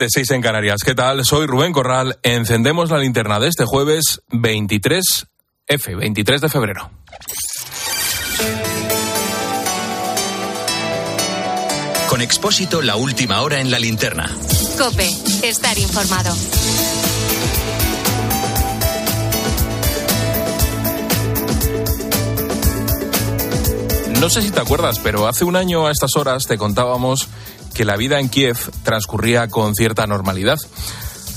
De 6 en Canarias. ¿Qué tal? Soy Rubén Corral. Encendemos la linterna de este jueves 23 F, 23 de febrero. Con Expósito, la última hora en la linterna. Cope, estar informado. No sé si te acuerdas, pero hace un año a estas horas te contábamos que la vida en Kiev transcurría con cierta normalidad.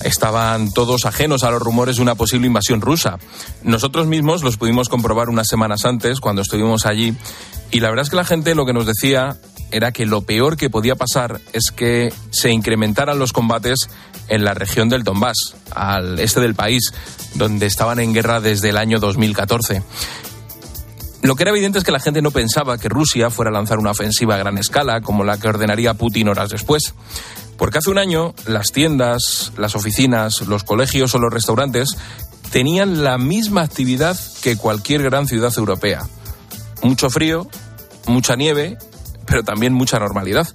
Estaban todos ajenos a los rumores de una posible invasión rusa. Nosotros mismos los pudimos comprobar unas semanas antes, cuando estuvimos allí, y la verdad es que la gente lo que nos decía era que lo peor que podía pasar es que se incrementaran los combates en la región del Donbass, al este del país, donde estaban en guerra desde el año 2014. Lo que era evidente es que la gente no pensaba que Rusia fuera a lanzar una ofensiva a gran escala, como la que ordenaría Putin horas después. Porque hace un año las tiendas, las oficinas, los colegios o los restaurantes tenían la misma actividad que cualquier gran ciudad europea. Mucho frío, mucha nieve, pero también mucha normalidad.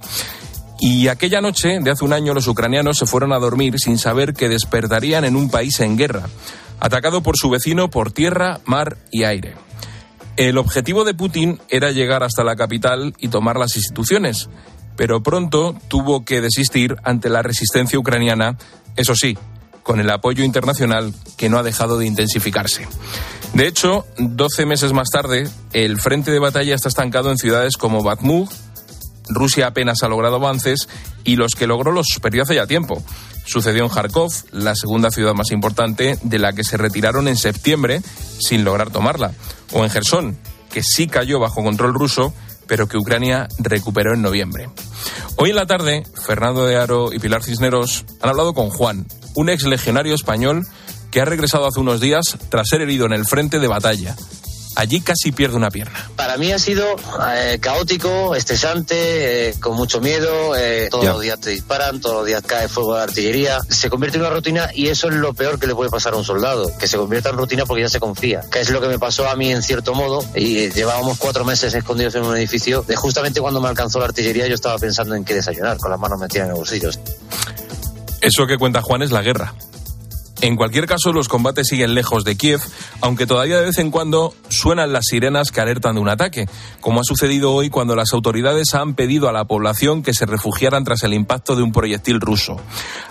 Y aquella noche de hace un año los ucranianos se fueron a dormir sin saber que despertarían en un país en guerra, atacado por su vecino por tierra, mar y aire. El objetivo de Putin era llegar hasta la capital y tomar las instituciones, pero pronto tuvo que desistir ante la resistencia ucraniana, eso sí, con el apoyo internacional que no ha dejado de intensificarse. De hecho, 12 meses más tarde, el frente de batalla está estancado en ciudades como Bakhmut, Rusia apenas ha logrado avances y los que logró los perdió hace ya tiempo. Sucedió en Kharkov, la segunda ciudad más importante, de la que se retiraron en septiembre sin lograr tomarla. O en Gerson, que sí cayó bajo control ruso, pero que Ucrania recuperó en noviembre. Hoy en la tarde, Fernando de Aro y Pilar Cisneros han hablado con Juan, un ex legionario español que ha regresado hace unos días tras ser herido en el frente de batalla allí casi pierde una pierna. Para mí ha sido eh, caótico, estresante, eh, con mucho miedo. Eh, todos los días te disparan, todos los días cae fuego de artillería. Se convierte en una rutina y eso es lo peor que le puede pasar a un soldado, que se convierta en rutina porque ya se confía. Que es lo que me pasó a mí en cierto modo. Y llevábamos cuatro meses escondidos en un edificio. De justamente cuando me alcanzó la artillería yo estaba pensando en qué desayunar, con las manos metidas en los bolsillos. Eso que cuenta Juan es la guerra. En cualquier caso, los combates siguen lejos de Kiev, aunque todavía de vez en cuando suenan las sirenas que alertan de un ataque, como ha sucedido hoy cuando las autoridades han pedido a la población que se refugiaran tras el impacto de un proyectil ruso.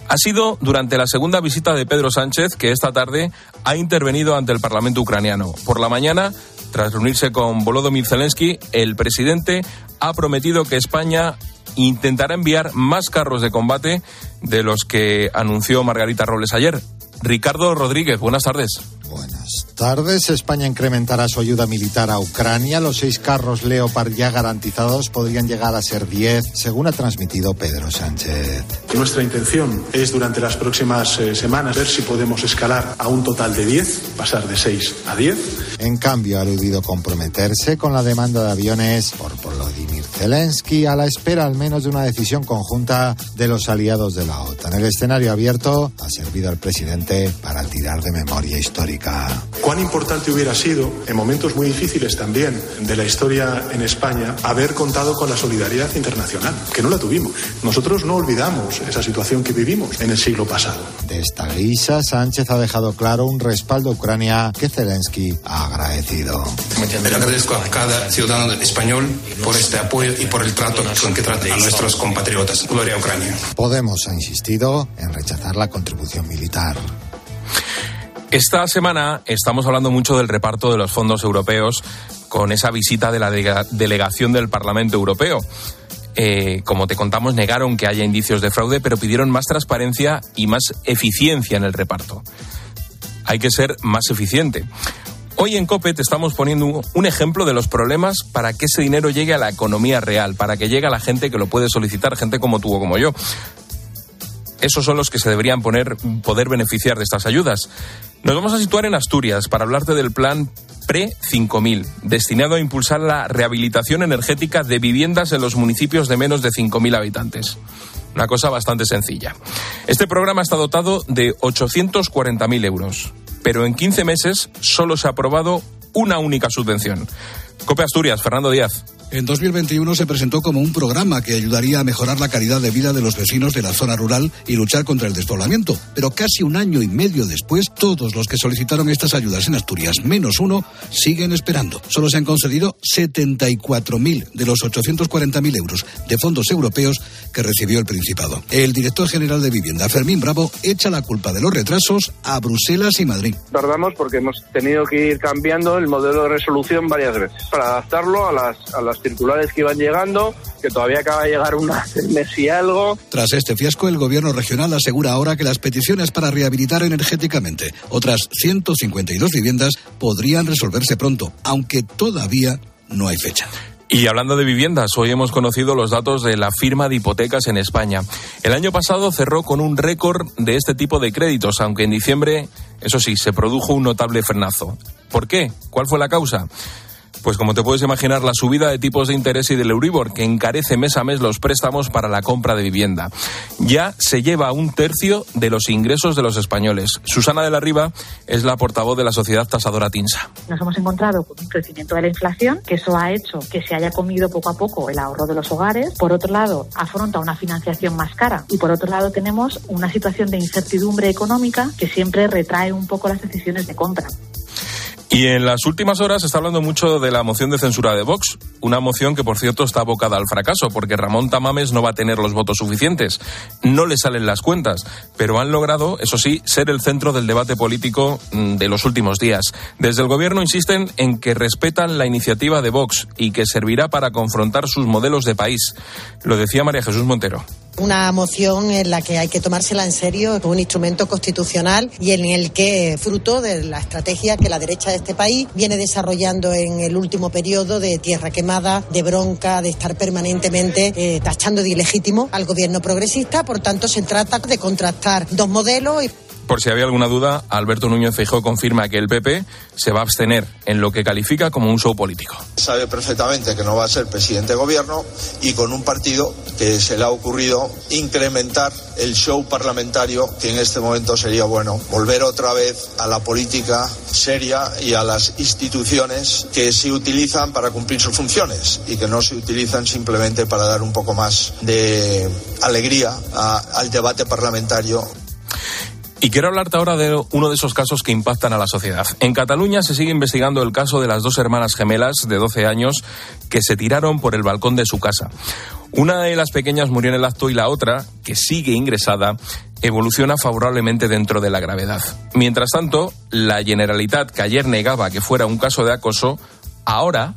Ha sido durante la segunda visita de Pedro Sánchez que esta tarde ha intervenido ante el Parlamento ucraniano. Por la mañana, tras reunirse con Volodymyr Zelensky, el presidente ha prometido que España intentará enviar más carros de combate de los que anunció Margarita Robles ayer. Ricardo Rodríguez, buenas tardes. Buenas tardes. España incrementará su ayuda militar a Ucrania. Los seis carros Leopard ya garantizados podrían llegar a ser diez, según ha transmitido Pedro Sánchez. Nuestra intención es durante las próximas eh, semanas ver si podemos escalar a un total de diez, pasar de seis a diez. En cambio, ha aludido comprometerse con la demanda de aviones por Volodymyr Zelensky a la espera al menos de una decisión conjunta de los aliados de la OTAN. El escenario abierto ha servido al presidente para tirar de memoria histórica. Cuán importante hubiera sido, en momentos muy difíciles también de la historia en España, haber contado con la solidaridad internacional, que no la tuvimos. Nosotros no olvidamos esa situación que vivimos en el siglo pasado. De esta guisa, Sánchez ha dejado claro un respaldo a Ucrania que Zelensky ha agradecido. Le agradezco a cada ciudadano español por este apoyo y por el trato con que trata a nuestros compatriotas. Gloria a Ucrania. Podemos ha insistido en rechazar la contribución militar. Esta semana estamos hablando mucho del reparto de los fondos europeos con esa visita de la delegación del Parlamento Europeo. Eh, como te contamos, negaron que haya indicios de fraude, pero pidieron más transparencia y más eficiencia en el reparto. Hay que ser más eficiente. Hoy en COPE te estamos poniendo un ejemplo de los problemas para que ese dinero llegue a la economía real, para que llegue a la gente que lo puede solicitar, gente como tú o como yo esos son los que se deberían poder beneficiar de estas ayudas. Nos vamos a situar en Asturias para hablarte del plan Pre-5000, destinado a impulsar la rehabilitación energética de viviendas en los municipios de menos de 5.000 habitantes. Una cosa bastante sencilla. Este programa está dotado de 840.000 euros, pero en 15 meses solo se ha aprobado una única subvención. Cope Asturias, Fernando Díaz. En 2021 se presentó como un programa que ayudaría a mejorar la calidad de vida de los vecinos de la zona rural y luchar contra el despoblamiento. Pero casi un año y medio después, todos los que solicitaron estas ayudas en Asturias, menos uno, siguen esperando. Solo se han concedido 74.000 de los 840.000 euros de fondos europeos que recibió el Principado. El director general de Vivienda, Fermín Bravo, echa la culpa de los retrasos a Bruselas y Madrid. Tardamos porque hemos tenido que ir cambiando el modelo de resolución varias veces para adaptarlo a las, a las circulares que iban llegando, que todavía acaba de llegar una mes y algo. Tras este fiasco, el gobierno regional asegura ahora que las peticiones para rehabilitar energéticamente otras 152 viviendas podrían resolverse pronto, aunque todavía no hay fecha. Y hablando de viviendas, hoy hemos conocido los datos de la firma de hipotecas en España. El año pasado cerró con un récord de este tipo de créditos, aunque en diciembre, eso sí, se produjo un notable frenazo. ¿Por qué? ¿Cuál fue la causa? Pues como te puedes imaginar, la subida de tipos de interés y del Euribor, que encarece mes a mes los préstamos para la compra de vivienda. Ya se lleva un tercio de los ingresos de los españoles. Susana de la Riva es la portavoz de la sociedad tasadora TINSA. Nos hemos encontrado con un crecimiento de la inflación, que eso ha hecho que se haya comido poco a poco el ahorro de los hogares. Por otro lado, afronta una financiación más cara. Y por otro lado, tenemos una situación de incertidumbre económica que siempre retrae un poco las decisiones de compra. Y en las últimas horas se está hablando mucho de la moción de censura de Vox, una moción que por cierto está abocada al fracaso, porque Ramón Tamames no va a tener los votos suficientes. No le salen las cuentas, pero han logrado, eso sí, ser el centro del debate político mm, de los últimos días. Desde el gobierno insisten en que respetan la iniciativa de Vox y que servirá para confrontar sus modelos de país. Lo decía María Jesús Montero. Una moción en la que hay que tomársela en serio, un instrumento constitucional y en el que, fruto de la estrategia que la derecha de este país viene desarrollando en el último periodo de tierra quemada, de bronca, de estar permanentemente eh, tachando de ilegítimo al gobierno progresista. Por tanto, se trata de contrastar dos modelos. Y por si había alguna duda, Alberto Núñez Feijóo confirma que el PP se va a abstener en lo que califica como un show político. Sabe perfectamente que no va a ser presidente de gobierno y con un partido que se le ha ocurrido incrementar el show parlamentario que en este momento sería bueno volver otra vez a la política seria y a las instituciones que se utilizan para cumplir sus funciones y que no se utilizan simplemente para dar un poco más de alegría al debate parlamentario. Y quiero hablarte ahora de uno de esos casos que impactan a la sociedad. En Cataluña se sigue investigando el caso de las dos hermanas gemelas de 12 años que se tiraron por el balcón de su casa. Una de las pequeñas murió en el acto y la otra, que sigue ingresada, evoluciona favorablemente dentro de la gravedad. Mientras tanto, la Generalitat, que ayer negaba que fuera un caso de acoso, ahora,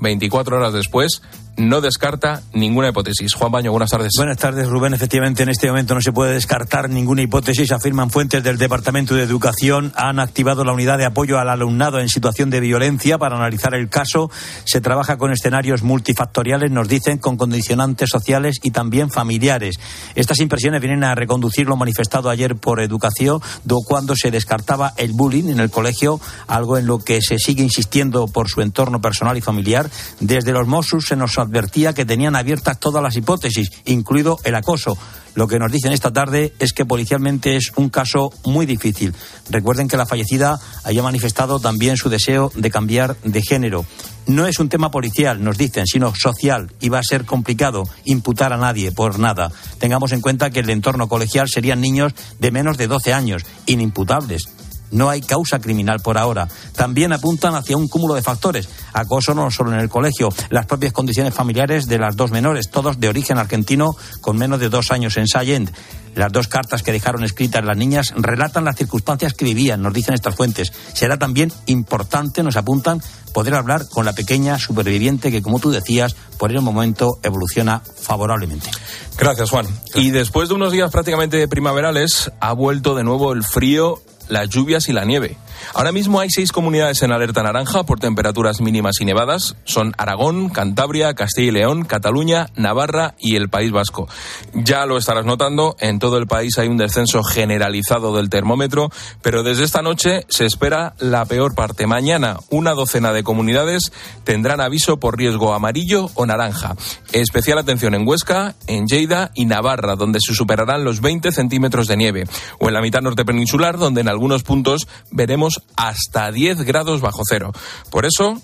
24 horas después, no descarta ninguna hipótesis. Juan Baño, buenas tardes. Buenas tardes, Rubén. Efectivamente, en este momento no se puede descartar ninguna hipótesis. Afirman fuentes del Departamento de Educación. Han activado la unidad de apoyo al alumnado en situación de violencia para analizar el caso. Se trabaja con escenarios multifactoriales, nos dicen, con condicionantes sociales y también familiares. Estas impresiones vienen a reconducir lo manifestado ayer por Educación, cuando se descartaba el bullying en el colegio, algo en lo que se sigue insistiendo por su entorno personal y familiar. Desde los Mossos se nos advertía que tenían abiertas todas las hipótesis, incluido el acoso. Lo que nos dicen esta tarde es que policialmente es un caso muy difícil. Recuerden que la fallecida haya manifestado también su deseo de cambiar de género. No es un tema policial, nos dicen, sino social y va a ser complicado imputar a nadie por nada. Tengamos en cuenta que el entorno colegial serían niños de menos de 12 años, inimputables. No hay causa criminal por ahora. También apuntan hacia un cúmulo de factores. Acoso no solo en el colegio, las propias condiciones familiares de las dos menores, todos de origen argentino, con menos de dos años en Sayend. Las dos cartas que dejaron escritas las niñas relatan las circunstancias que vivían, nos dicen estas fuentes. Será también importante, nos apuntan, poder hablar con la pequeña superviviente que, como tú decías, por el momento evoluciona favorablemente. Gracias, Juan. Y después de unos días prácticamente primaverales, ha vuelto de nuevo el frío las lluvias y la nieve. Ahora mismo hay seis comunidades en alerta naranja por temperaturas mínimas y nevadas. Son Aragón, Cantabria, Castilla y León, Cataluña, Navarra y el País Vasco. Ya lo estarás notando, en todo el país hay un descenso generalizado del termómetro, pero desde esta noche se espera la peor parte. Mañana una docena de comunidades tendrán aviso por riesgo amarillo o naranja. Especial atención en Huesca, en Lleida y Navarra, donde se superarán los 20 centímetros de nieve, o en la mitad norte peninsular, donde en algunos puntos veremos hasta 10 grados bajo cero. Por eso,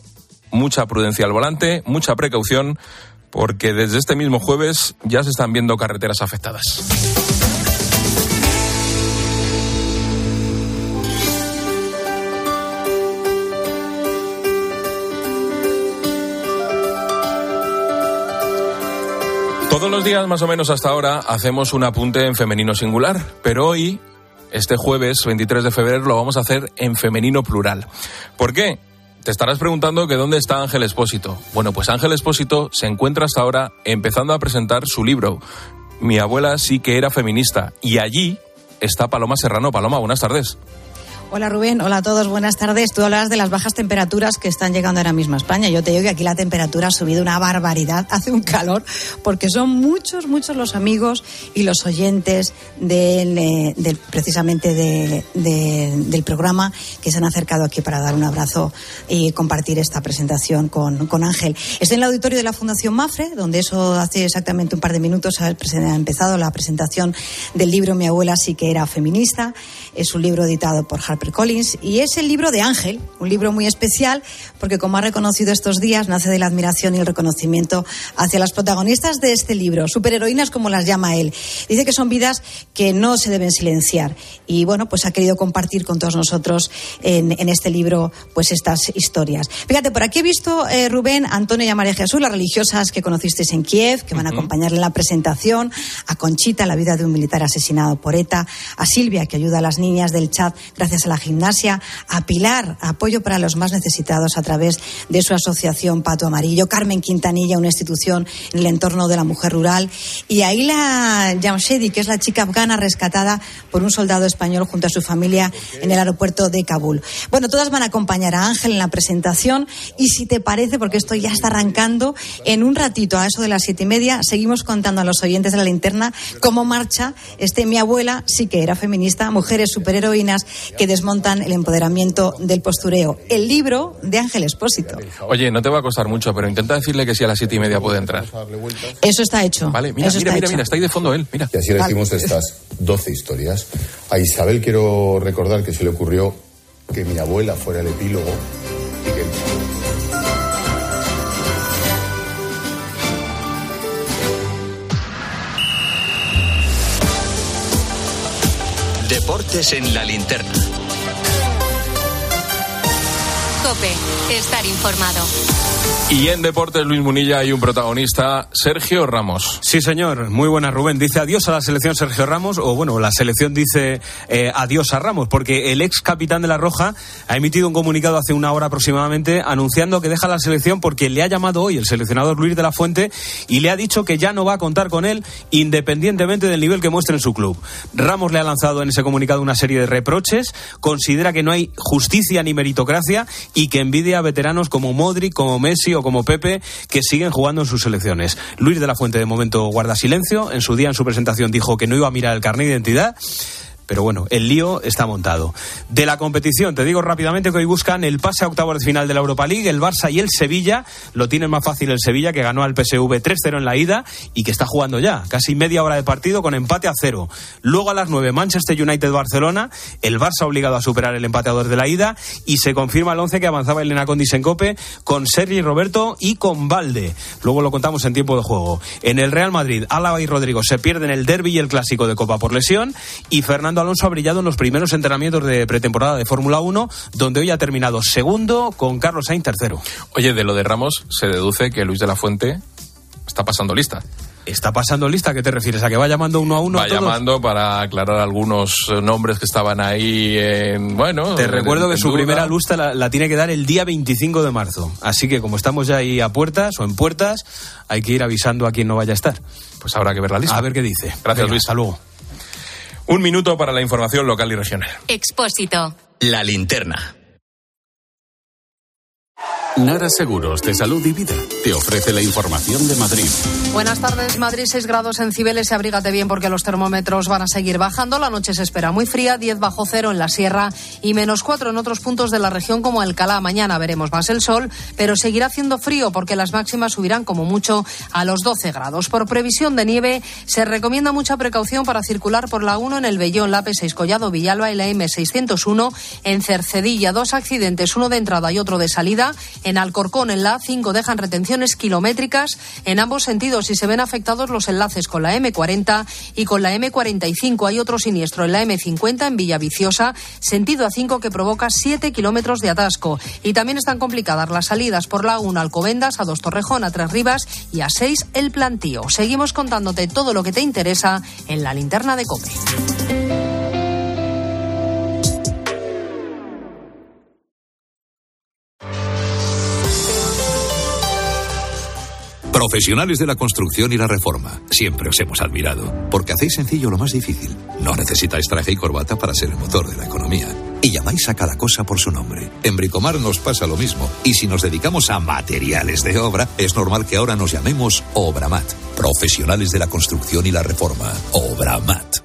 mucha prudencia al volante, mucha precaución, porque desde este mismo jueves ya se están viendo carreteras afectadas. Todos los días, más o menos hasta ahora, hacemos un apunte en femenino singular, pero hoy, este jueves 23 de febrero, lo vamos a hacer en femenino plural. ¿Por qué? Te estarás preguntando que dónde está Ángel Espósito. Bueno, pues Ángel Espósito se encuentra hasta ahora empezando a presentar su libro. Mi abuela sí que era feminista. Y allí está Paloma Serrano. Paloma, buenas tardes. Hola Rubén, hola a todos, buenas tardes. Tú hablas de las bajas temperaturas que están llegando ahora mismo a España. Yo te digo que aquí la temperatura ha subido una barbaridad, hace un calor, porque son muchos, muchos los amigos y los oyentes del, eh, precisamente de, de, del programa que se han acercado aquí para dar un abrazo y compartir esta presentación con, con Ángel. Estoy en el auditorio de la Fundación Mafre, donde eso hace exactamente un par de minutos ha empezado la presentación del libro Mi abuela sí que era feminista. Es un libro editado por Harper Collins y es el libro de Ángel, un libro muy especial porque como ha reconocido estos días nace de la admiración y el reconocimiento hacia las protagonistas de este libro, superheroínas como las llama él. Dice que son vidas que no se deben silenciar y bueno, pues ha querido compartir con todos nosotros en, en este libro pues estas historias. Fíjate, por aquí he visto eh, Rubén, Antonio y a María Jesús, las religiosas que conocisteis en Kiev, que van a acompañarle en la presentación, a Conchita, la vida de un militar asesinado por ETA, a Silvia, que ayuda a las niñas del chat gracias a la gimnasia, a Pilar, apoyo para los más necesitados a través de su asociación Pato Amarillo, Carmen Quintanilla, una institución en el entorno de la mujer rural, y Aila Jamshedi, que es la chica afgana rescatada por un soldado español junto a su familia en el aeropuerto de Kabul. Bueno, todas van a acompañar a Ángel en la presentación. Y si te parece, porque esto ya está arrancando, en un ratito, a eso de las siete y media, seguimos contando a los oyentes de la linterna cómo marcha este Mi abuela sí que era feminista, mujeres superheroínas que desmontan el empoderamiento del postureo. El libro de Ángel Espósito. Oye, no te va a costar mucho, pero intenta decirle que si a las siete y media puede entrar. Eso está hecho. Vale, mira, Eso mira, mira, hecho. mira, está ahí de fondo él, mira. Y así decimos estas 12 historias. A Isabel quiero recordar que se le ocurrió que mi abuela fuera el epílogo y que Deportes en la linterna. Estar informado. Y en Deportes Luis Munilla hay un protagonista, Sergio Ramos. Sí, señor. Muy buena, Rubén. Dice adiós a la selección Sergio Ramos, o bueno, la selección dice eh, adiós a Ramos, porque el ex capitán de la Roja ha emitido un comunicado hace una hora aproximadamente anunciando que deja la selección porque le ha llamado hoy el seleccionador Luis de la Fuente y le ha dicho que ya no va a contar con él independientemente del nivel que muestre en su club. Ramos le ha lanzado en ese comunicado una serie de reproches, considera que no hay justicia ni meritocracia y que envidia a veteranos como Modric, como Messi como Pepe que siguen jugando en sus selecciones. Luis de la Fuente de momento guarda silencio. En su día, en su presentación, dijo que no iba a mirar el carnet de identidad. Pero bueno, el lío está montado. De la competición, te digo rápidamente que hoy buscan el pase a octavos de final de la Europa League. El Barça y el Sevilla lo tienen más fácil el Sevilla, que ganó al PSV 3-0 en la ida y que está jugando ya. Casi media hora de partido con empate a cero. Luego a las 9, Manchester United-Barcelona. El Barça obligado a superar el empate a dos de la ida. Y se confirma el 11 que avanzaba Elena Condis en Cope con Sergi Roberto y con Valde. Luego lo contamos en tiempo de juego. En el Real Madrid, Álava y Rodrigo se pierden el derby y el clásico de Copa por lesión. Y Fernando Alonso ha brillado en los primeros entrenamientos de pretemporada de Fórmula 1, donde hoy ha terminado segundo con Carlos Sainz tercero. Oye, de lo de Ramos se deduce que Luis de la Fuente está pasando lista. ¿Está pasando lista? ¿A qué te refieres? ¿A que va llamando uno a uno? Va a todos? llamando para aclarar algunos eh, nombres que estaban ahí en, bueno... Te en- recuerdo que en su duda. primera lista la, la tiene que dar el día 25 de marzo. Así que como estamos ya ahí a puertas o en puertas, hay que ir avisando a quien no vaya a estar. Pues habrá que ver la lista. A ver qué dice. Gracias, Venga, Luis. Hasta luego. Un minuto para la información local y regional. Expósito. La linterna. Nara Seguros de Salud y Vida te ofrece la información de Madrid. Buenas tardes, Madrid 6 grados en Cibeles abrígate bien porque los termómetros van a seguir bajando. La noche se espera muy fría, 10 bajo cero en la sierra y menos 4 en otros puntos de la región como Alcalá. Mañana veremos más el sol, pero seguirá haciendo frío porque las máximas subirán como mucho a los 12 grados. Por previsión de nieve, se recomienda mucha precaución para circular por la 1 en el Bellón, la P6 Collado Villalba y la M601 en Cercedilla. Dos accidentes, uno de entrada y otro de salida. Alcorcón, en la A5, dejan retenciones kilométricas en ambos sentidos y se ven afectados los enlaces con la M40 y con la M45. Hay otro siniestro en la M50 en Villaviciosa, sentido A5 que provoca 7 kilómetros de atasco. Y también están complicadas las salidas por la 1 Alcobendas, a 2 Torrejón, a 3 Rivas y a 6 El Plantío. Seguimos contándote todo lo que te interesa en la linterna de COPE. Profesionales de la construcción y la reforma. Siempre os hemos admirado, porque hacéis sencillo lo más difícil. No necesitáis traje y corbata para ser el motor de la economía. Y llamáis a cada cosa por su nombre. En Bricomar nos pasa lo mismo. Y si nos dedicamos a materiales de obra, es normal que ahora nos llamemos Obramat. Profesionales de la construcción y la reforma. Obramat.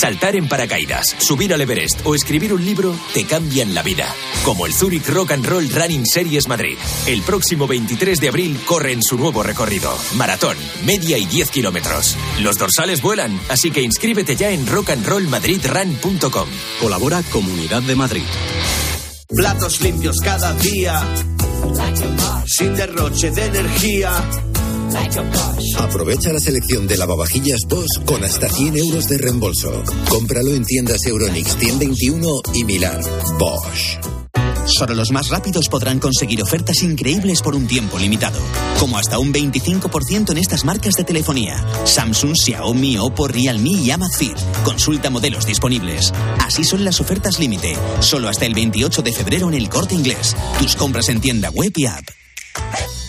Saltar en paracaídas, subir al Everest o escribir un libro te cambian la vida. Como el Zurich Rock and Roll Running Series Madrid. El próximo 23 de abril corre en su nuevo recorrido. Maratón, media y 10 kilómetros. Los dorsales vuelan, así que inscríbete ya en rockandrollmadridrun.com. Colabora Comunidad de Madrid. Platos limpios cada día. Sin derroche de energía. Aprovecha la selección de lavavajillas Bosch con hasta 100 euros de reembolso. Cómpralo en tiendas Euronix 121 y Milar. Bosch. Solo los más rápidos podrán conseguir ofertas increíbles por un tiempo limitado, como hasta un 25% en estas marcas de telefonía: Samsung, Xiaomi, Oppo, Realme y Amazfit. Consulta modelos disponibles. Así son las ofertas límite, solo hasta el 28 de febrero en el Corte Inglés. Tus compras en tienda web y app.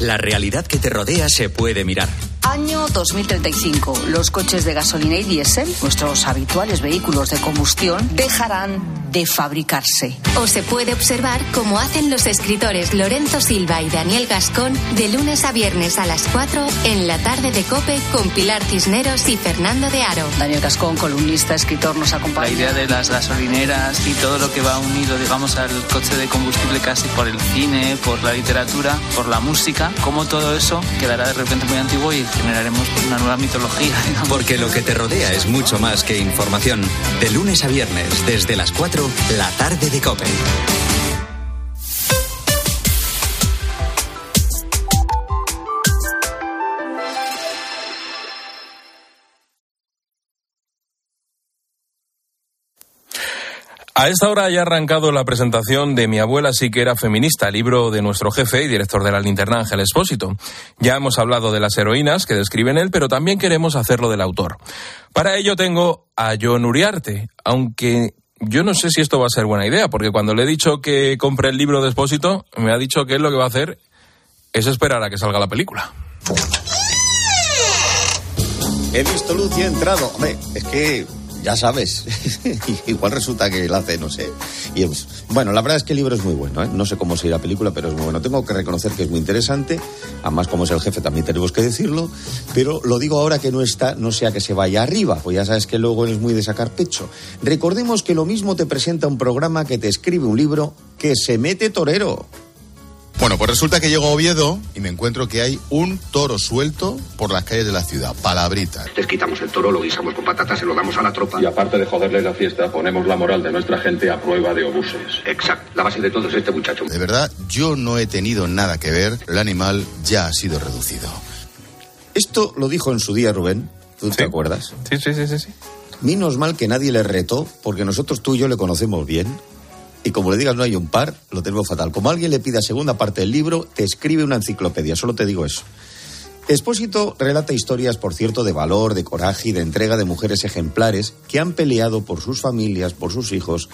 La realidad que te rodea se puede mirar. Año 2035. Los coches de gasolina y diésel, nuestros habituales vehículos de combustión, dejarán de fabricarse. O se puede observar cómo hacen los escritores Lorenzo Silva y Daniel Gascón de lunes a viernes a las 4 en la tarde de Cope con Pilar Cisneros y Fernando de Aro. Daniel Gascón, columnista, escritor, nos acompaña. La idea de las gasolineras y todo lo que va unido, digamos, al coche de combustible casi por el cine, por la literatura, por la música, cómo todo eso quedará de repente muy antiguo y generaremos una nueva mitología. Porque lo que te rodea es mucho más que información. De lunes a viernes, desde las 4, la tarde de Cope. A esta hora ya ha arrancado la presentación de Mi abuela sí que era feminista, libro de nuestro jefe y director de la linterna Ángel Espósito. Ya hemos hablado de las heroínas que describen él, pero también queremos hacerlo del autor. Para ello tengo a John Uriarte, aunque yo no sé si esto va a ser buena idea, porque cuando le he dicho que compre el libro de Espósito, me ha dicho que él lo que va a hacer es esperar a que salga la película. He visto luz y he entrado. Hombre, es que ya sabes, igual resulta que la hace, no sé. Bueno, la verdad es que el libro es muy bueno, ¿eh? no sé cómo será la película, pero es muy bueno. Tengo que reconocer que es muy interesante, además como es el jefe también tenemos que decirlo, pero lo digo ahora que no está, no sea que se vaya arriba, pues ya sabes que luego es muy de sacar pecho. Recordemos que lo mismo te presenta un programa que te escribe un libro que se mete torero. Bueno, pues resulta que llego a Oviedo y me encuentro que hay un toro suelto por las calles de la ciudad. Palabrita. Les quitamos el toro, lo guisamos con patatas, se lo damos a la tropa. Y aparte de joderles la fiesta, ponemos la moral de nuestra gente a prueba de obuses. Exacto. La base de todo es este muchacho. De verdad, yo no he tenido nada que ver. El animal ya ha sido reducido. Esto lo dijo en su día Rubén. ¿Tú te acuerdas? Sí, sí, sí, sí, sí. Menos mal que nadie le retó, porque nosotros tú y yo le conocemos bien. Y como le digas no hay un par, lo tenemos fatal. Como alguien le pida segunda parte del libro, te escribe una enciclopedia. Solo te digo eso. Expósito relata historias, por cierto, de valor, de coraje y de entrega de mujeres ejemplares que han peleado por sus familias, por sus hijos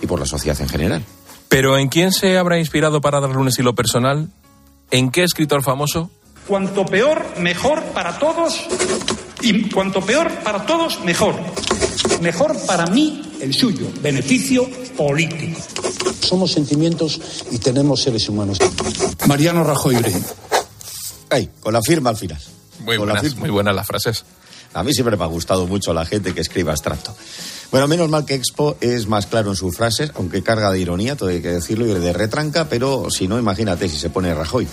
y por la sociedad en general. Pero ¿en quién se habrá inspirado para darle un estilo personal? ¿En qué escritor famoso? Cuanto peor, mejor para todos. Y cuanto peor para todos, mejor. Mejor para mí, el suyo. Beneficio político. Somos sentimientos y tenemos seres humanos. Mariano Rajoy. Ay, con la firma al final. Muy Con la buenas, firma. muy buenas las frases. A mí siempre me ha gustado mucho la gente que escribe abstracto. Bueno, menos mal que Expo es más claro en sus frases, aunque carga de ironía, todo hay que decirlo, y de retranca, pero si no, imagínate si se pone Rajoy.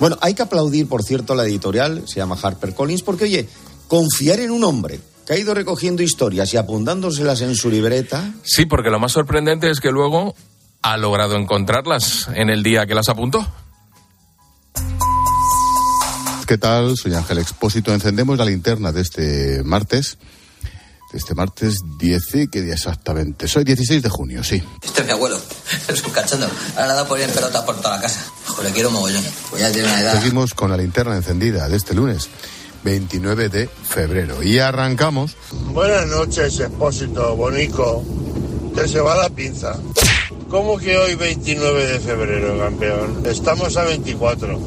Bueno, hay que aplaudir, por cierto, la editorial, se llama HarperCollins, porque, oye, confiar en un hombre que ha ido recogiendo historias y apuntándoselas en su libreta, Sí, porque lo más sorprendente es que luego ha logrado encontrarlas en el día que las apuntó. ¿Qué tal? Soy Ángel Expósito. Encendemos la linterna de este martes. De este martes 10, ¿qué día exactamente? Soy 16 de junio, sí. Este es mi abuelo, es un cachondo. Ahora le ha dado por ir en pelota por toda la casa. Joder, quiero mogollón. Pues ya tiene una edad. Seguimos con la linterna encendida de este lunes, 29 de febrero. Y arrancamos. Buenas noches, expósito, bonico. Te se va la pinza. ¿Cómo que hoy 29 de febrero, campeón? Estamos a 24.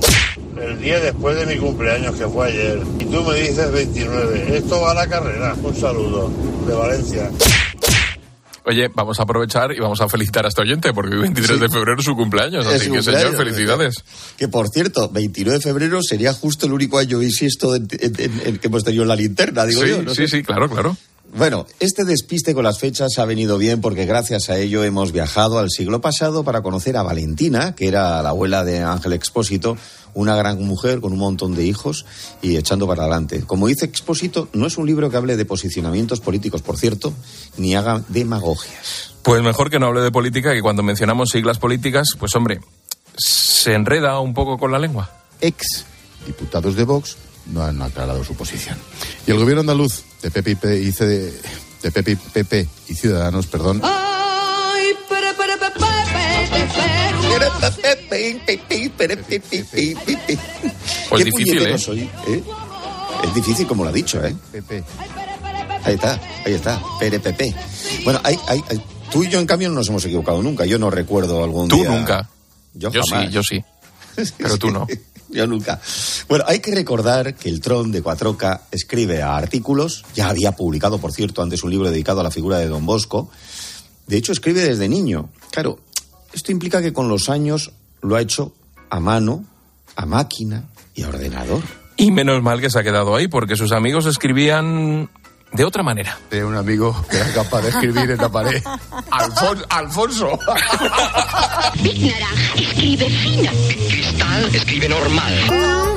El día después de mi cumpleaños, que fue ayer. Y tú me dices 29. Esto va a la carrera. Un saludo. De Valencia. Oye, vamos a aprovechar y vamos a felicitar a este oyente porque hoy 23 de febrero es su cumpleaños. Es Así su que, señor, cumpleaños, felicidades. que por cierto, 29 de febrero sería justo el único año bisiesto en, en- en- en que hemos tenido la linterna, digo Sí, yo. no sí, sí, claro, claro. Bueno, este despiste con las fechas ha venido bien porque gracias a ello hemos viajado al siglo pasado para conocer a Valentina, que era la abuela de Ángel Expósito, una gran mujer con un montón de hijos y echando para adelante. Como dice Expósito, no es un libro que hable de posicionamientos políticos, por cierto, ni haga demagogias. Pues mejor que no hable de política, que cuando mencionamos siglas políticas, pues hombre, se enreda un poco con la lengua. Ex diputados de Vox no han aclarado su posición. Y el gobierno andaluz de PP y, CD de PP, y PP y Ciudadanos, perdón, Ay, Pues Qué difícil, ¿eh? soy, ¿eh? Es difícil como lo ha dicho, ¿eh? PP. Ahí está, ahí está, PRPP. Bueno, hay, hay, hay- tú y yo, en cambio, no nos hemos equivocado nunca. Yo no recuerdo algún Tú día... nunca. Yo, Yo jamás. sí, yo sí. Pero tú no. Yo nunca. Bueno, hay que recordar que el Tron de Cuatroca escribe a artículos, ya había publicado, por cierto, antes un libro dedicado a la figura de Don Bosco. De hecho, escribe desde niño. Claro, esto implica que con los años lo ha hecho a mano, a máquina y a ordenador. Y menos mal que se ha quedado ahí, porque sus amigos escribían de otra manera. de un amigo que era capaz de escribir en la pared. Alfon- Alfonso. Big Naranja escribe fino. Cristal escribe normal.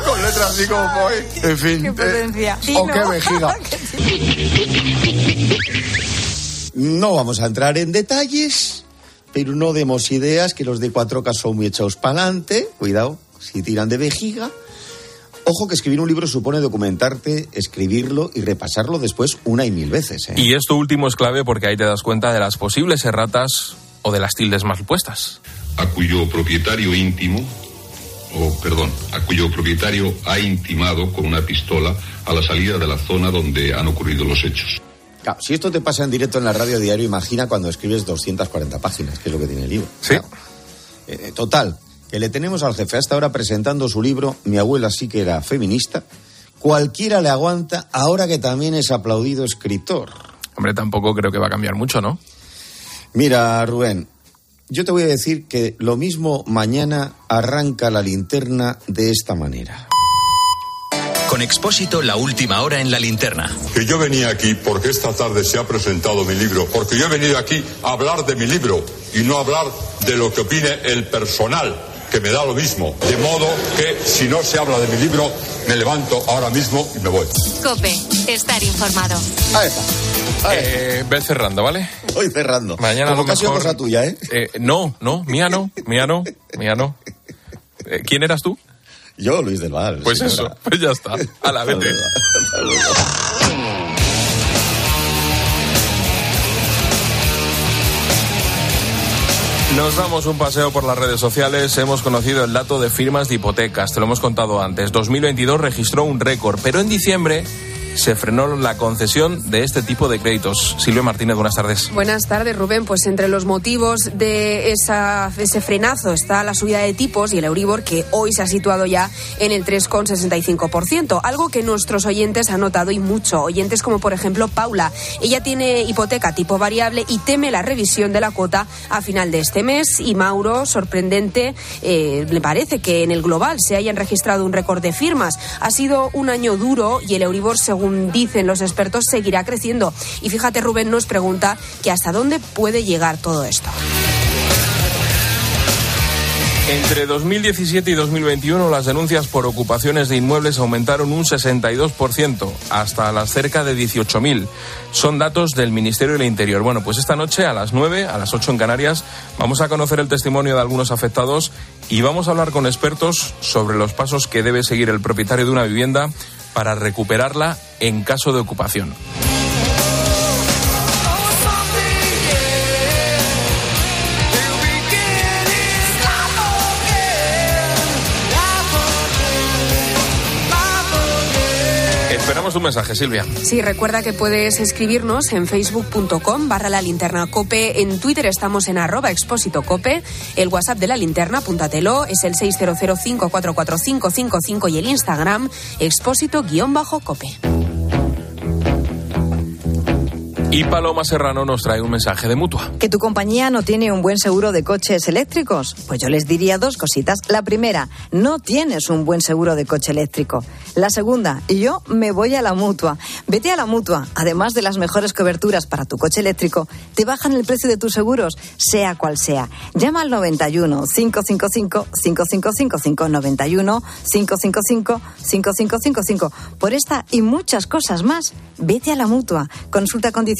Con letras así como voy. En fin. Qué potencia. eh, o qué vejiga. No vamos a entrar en detalles, pero no demos ideas que los de Cuatroca son muy echados para adelante. Cuidado, si tiran de vejiga. Ojo que escribir un libro supone documentarte, escribirlo y repasarlo después una y mil veces. ¿eh? Y esto último es clave porque ahí te das cuenta de las posibles erratas o de las tildes mal puestas. a cuyo propietario íntimo, o perdón, a cuyo propietario ha intimado con una pistola a la salida de la zona donde han ocurrido los hechos. Claro, si esto te pasa en directo en la radio diario, imagina cuando escribes 240 páginas, que es lo que tiene el libro. Sí. Eh, total, que le tenemos al jefe hasta ahora presentando su libro Mi abuela sí que era feminista. Cualquiera le aguanta ahora que también es aplaudido escritor. Hombre, tampoco creo que va a cambiar mucho, ¿no? Mira, Rubén, yo te voy a decir que lo mismo mañana arranca la linterna de esta manera. Con Expósito, la última hora en la linterna. Que yo venía aquí porque esta tarde se ha presentado mi libro, porque yo he venido aquí a hablar de mi libro y no a hablar de lo que opine el personal que me da lo mismo. De modo que si no se habla de mi libro, me levanto ahora mismo y me voy. Cope, estar informado. Eh, ve cerrando, ¿vale? Hoy cerrando. Mañana Como lo mejor- cosa tuya, ¿eh? No, no, mía no, mía no, mía no. Eh, ¿Quién eras tú? Yo, Luis del Val. Pues señora. eso, pues ya está. A la luego. Nos damos un paseo por las redes sociales. Hemos conocido el dato de firmas de hipotecas. Te lo hemos contado antes. 2022 registró un récord, pero en diciembre se frenó la concesión de este tipo de créditos. Silvia Martínez, buenas tardes. Buenas tardes, Rubén. Pues entre los motivos de esa, ese frenazo está la subida de tipos y el Euribor, que hoy se ha situado ya en el 3,65%. Algo que nuestros oyentes han notado y mucho. Oyentes como, por ejemplo, Paula. Ella tiene hipoteca tipo variable y teme la revisión de la cuota a final de este mes. Y Mauro, sorprendente, eh, le parece que en el global se hayan registrado un récord de firmas. Ha sido un año duro y el Euribor, según dicen los expertos, seguirá creciendo. Y fíjate, Rubén nos pregunta que hasta dónde puede llegar todo esto. Entre 2017 y 2021 las denuncias por ocupaciones de inmuebles aumentaron un 62% hasta las cerca de 18.000. Son datos del Ministerio del Interior. Bueno, pues esta noche a las 9, a las 8 en Canarias, vamos a conocer el testimonio de algunos afectados y vamos a hablar con expertos sobre los pasos que debe seguir el propietario de una vivienda para recuperarla en caso de ocupación. Esperamos un mensaje, Silvia. Sí, recuerda que puedes escribirnos en facebook.com barra la linterna cope. En Twitter estamos en arroba expósito cope. El WhatsApp de la linterna, apúntatelo, es el 600544555 y el Instagram expósito guion bajo cope. Y Paloma Serrano nos trae un mensaje de mutua. ¿Que tu compañía no tiene un buen seguro de coches eléctricos? Pues yo les diría dos cositas. La primera, no tienes un buen seguro de coche eléctrico. La segunda, yo me voy a la mutua. Vete a la mutua. Además de las mejores coberturas para tu coche eléctrico, te bajan el precio de tus seguros, sea cual sea. Llama al 91 555 5555 91 555 5555. Por esta y muchas cosas más, vete a la mutua. Consulta condiciones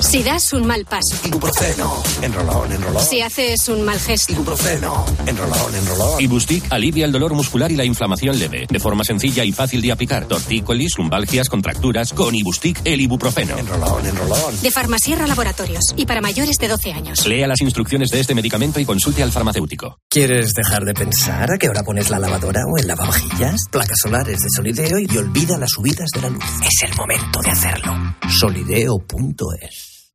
Si das un mal paso. Ibuprofeno. Enrolón, enrolón. Si haces un mal gesto. Ibuprofeno. Enrolón, enrolón. Ibustic alivia el dolor muscular y la inflamación leve, de forma sencilla y fácil de aplicar. Tortícolis, lumbalgias, contracturas, con Ibustic el ibuprofeno. Enrolón, enrolón. De Farmasierra Laboratorios. Y para mayores de 12 años. Lea las instrucciones de este medicamento y consulte al farmacéutico. ¿Quieres dejar de pensar a qué hora pones la lavadora o el lavavajillas? Placas solares de Solideo y olvida las subidas de la luz. Es el momento de hacerlo. Solideo.es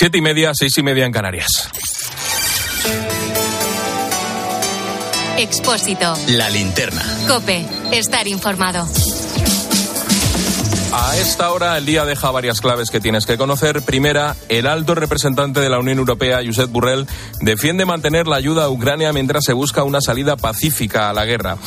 Siete y media, seis y media en Canarias. Expósito. La linterna. Cope. Estar informado. A esta hora el día deja varias claves que tienes que conocer. Primera, el alto representante de la Unión Europea, Josep Burrell, defiende mantener la ayuda a Ucrania mientras se busca una salida pacífica a la guerra.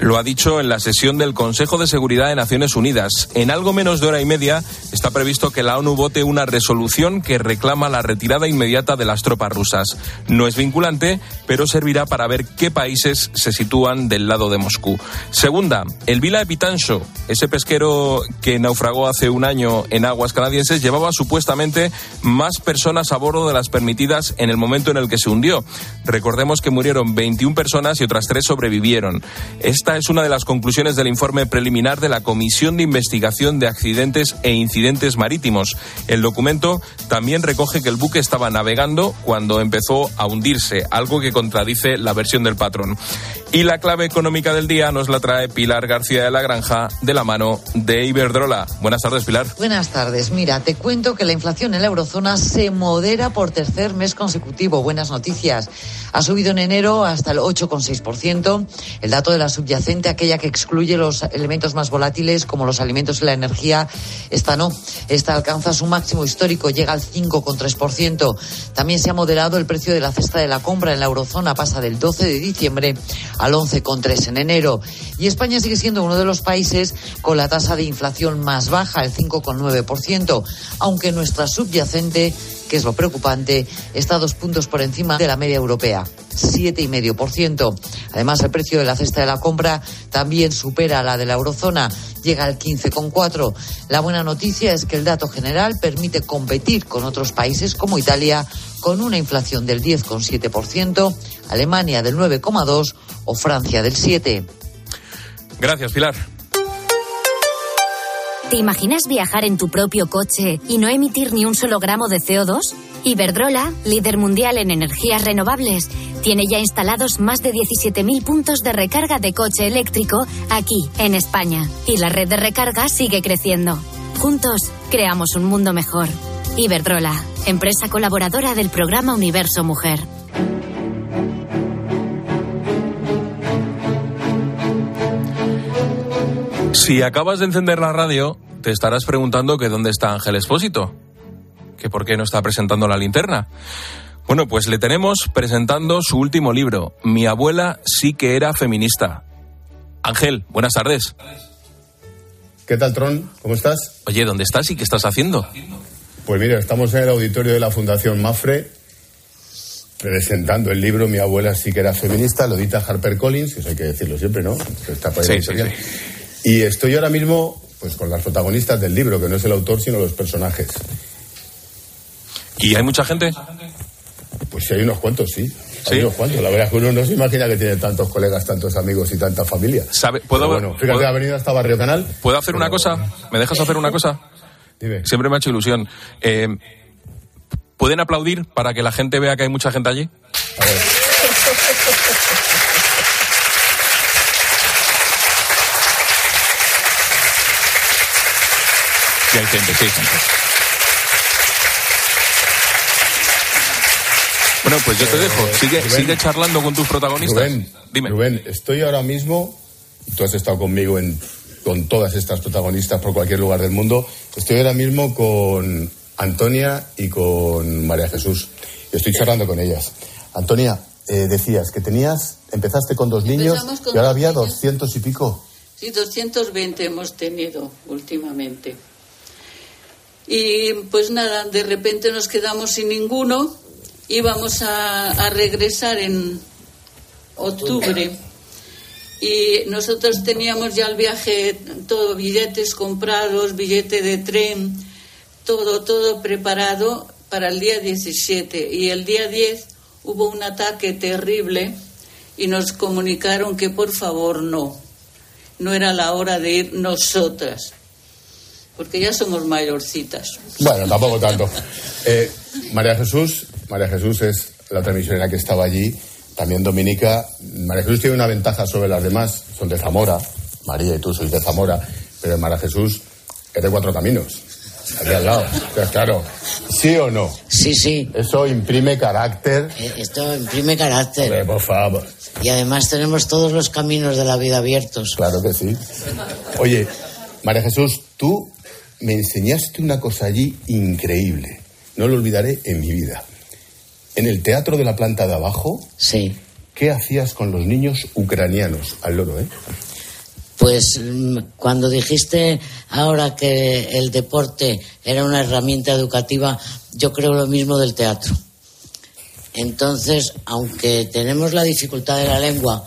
Lo ha dicho en la sesión del Consejo de Seguridad de Naciones Unidas. En algo menos de hora y media está previsto que la ONU vote una resolución que reclama la retirada inmediata de las tropas rusas. No es vinculante, pero servirá para ver qué países se sitúan del lado de Moscú. Segunda, el Vila Epitancho, ese pesquero que naufragó hace un año en aguas canadienses, llevaba supuestamente más personas a bordo de las permitidas en el momento en el que se hundió. Recordemos que murieron 21 personas y otras tres sobrevivieron. Esta es una de las conclusiones del informe preliminar de la Comisión de Investigación de Accidentes e Incidentes Marítimos. El documento también recoge que el buque estaba navegando cuando empezó a hundirse, algo que contradice la versión del patrón. Y la clave económica del día nos la trae Pilar García de la Granja de la mano de Iberdrola. Buenas tardes, Pilar. Buenas tardes. Mira, te cuento que la inflación en la eurozona se modera por tercer mes consecutivo. Buenas noticias. Ha subido en enero hasta el 8,6%. El dato de la subyacente, aquella que excluye los elementos más volátiles como los alimentos y la energía, esta no. Esta alcanza su máximo histórico, llega al 5,3%. También se ha moderado el precio de la cesta de la compra en la eurozona, pasa del 12 de diciembre al 11,3 en enero. Y España sigue siendo uno de los países con la tasa de inflación más baja, el 5,9%, aunque nuestra subyacente que es lo preocupante, está dos puntos por encima de la media europea, 7,5%. Además, el precio de la cesta de la compra también supera la de la eurozona, llega al 15,4%. La buena noticia es que el dato general permite competir con otros países como Italia con una inflación del 10,7%, Alemania del 9,2% o Francia del 7%. Gracias, Pilar. ¿Te imaginas viajar en tu propio coche y no emitir ni un solo gramo de CO2? Iberdrola, líder mundial en energías renovables, tiene ya instalados más de 17.000 puntos de recarga de coche eléctrico aquí, en España. Y la red de recarga sigue creciendo. Juntos, creamos un mundo mejor. Iberdrola, empresa colaboradora del programa Universo Mujer. Si acabas de encender la radio, te estarás preguntando que dónde está Ángel Espósito, que por qué no está presentando la linterna. Bueno, pues le tenemos presentando su último libro, Mi abuela sí que era feminista. Ángel, buenas tardes. ¿Qué tal, Tron? ¿Cómo estás? Oye, ¿dónde estás y qué estás haciendo? Pues mira, estamos en el auditorio de la Fundación Mafre presentando el libro Mi abuela sí que era feminista, lo edita HarperCollins, eso hay que decirlo siempre, ¿no? Está Sí, sí. Y estoy ahora mismo pues con las protagonistas del libro, que no es el autor, sino los personajes. ¿Y hay mucha gente? Pues sí, hay unos cuantos, sí. Hay unos cuantos. La verdad es que uno no se imagina que tiene tantos colegas, tantos amigos y tanta familia. ¿Sabe? ¿Puedo, Pero bueno, fíjate, ¿puedo- ha venido hasta Barrio Canal. ¿Puedo hacer una cosa? ¿Me dejas hacer una cosa? Dime. Siempre me ha hecho ilusión. Eh, ¿Pueden aplaudir para que la gente vea que hay mucha gente allí? Sí, hay gente, sí, hay gente. Bueno, pues yo te dejo. Sigue, Rubén. sigue charlando con tus protagonistas. Rubén, Rubén, estoy ahora mismo, tú has estado conmigo en, con todas estas protagonistas por cualquier lugar del mundo, estoy ahora mismo con Antonia y con María Jesús. Estoy charlando con ellas. Antonia, eh, decías que tenías, empezaste con dos niños con y ahora había doscientos y pico. Sí, 220 hemos tenido últimamente. Y pues nada, de repente nos quedamos sin ninguno. Íbamos a, a regresar en octubre. Y nosotros teníamos ya el viaje, todo, billetes comprados, billete de tren, todo, todo preparado para el día 17. Y el día 10 hubo un ataque terrible y nos comunicaron que por favor no, no era la hora de ir nosotras, porque ya somos mayorcitas. Bueno, tampoco tanto. Eh, María Jesús, María Jesús es la otra misionera que estaba allí, también Dominica. María Jesús tiene una ventaja sobre las demás, son de Zamora, María y tú sois de Zamora, pero María Jesús es de Cuatro Caminos, aquí al lado. Claro, ¿sí o no? Sí, sí. Eso imprime carácter. Eh, Esto imprime carácter. Hombre, por favor. Y además tenemos todos los caminos de la vida abiertos. Claro que sí. Oye, María Jesús, tú me enseñaste una cosa allí increíble. No lo olvidaré en mi vida. En el teatro de la planta de abajo. Sí. ¿Qué hacías con los niños ucranianos? Al loro, ¿eh? Pues mm, cuando dijiste ahora que el deporte era una herramienta educativa, yo creo lo mismo del teatro. Entonces, aunque tenemos la dificultad de la lengua,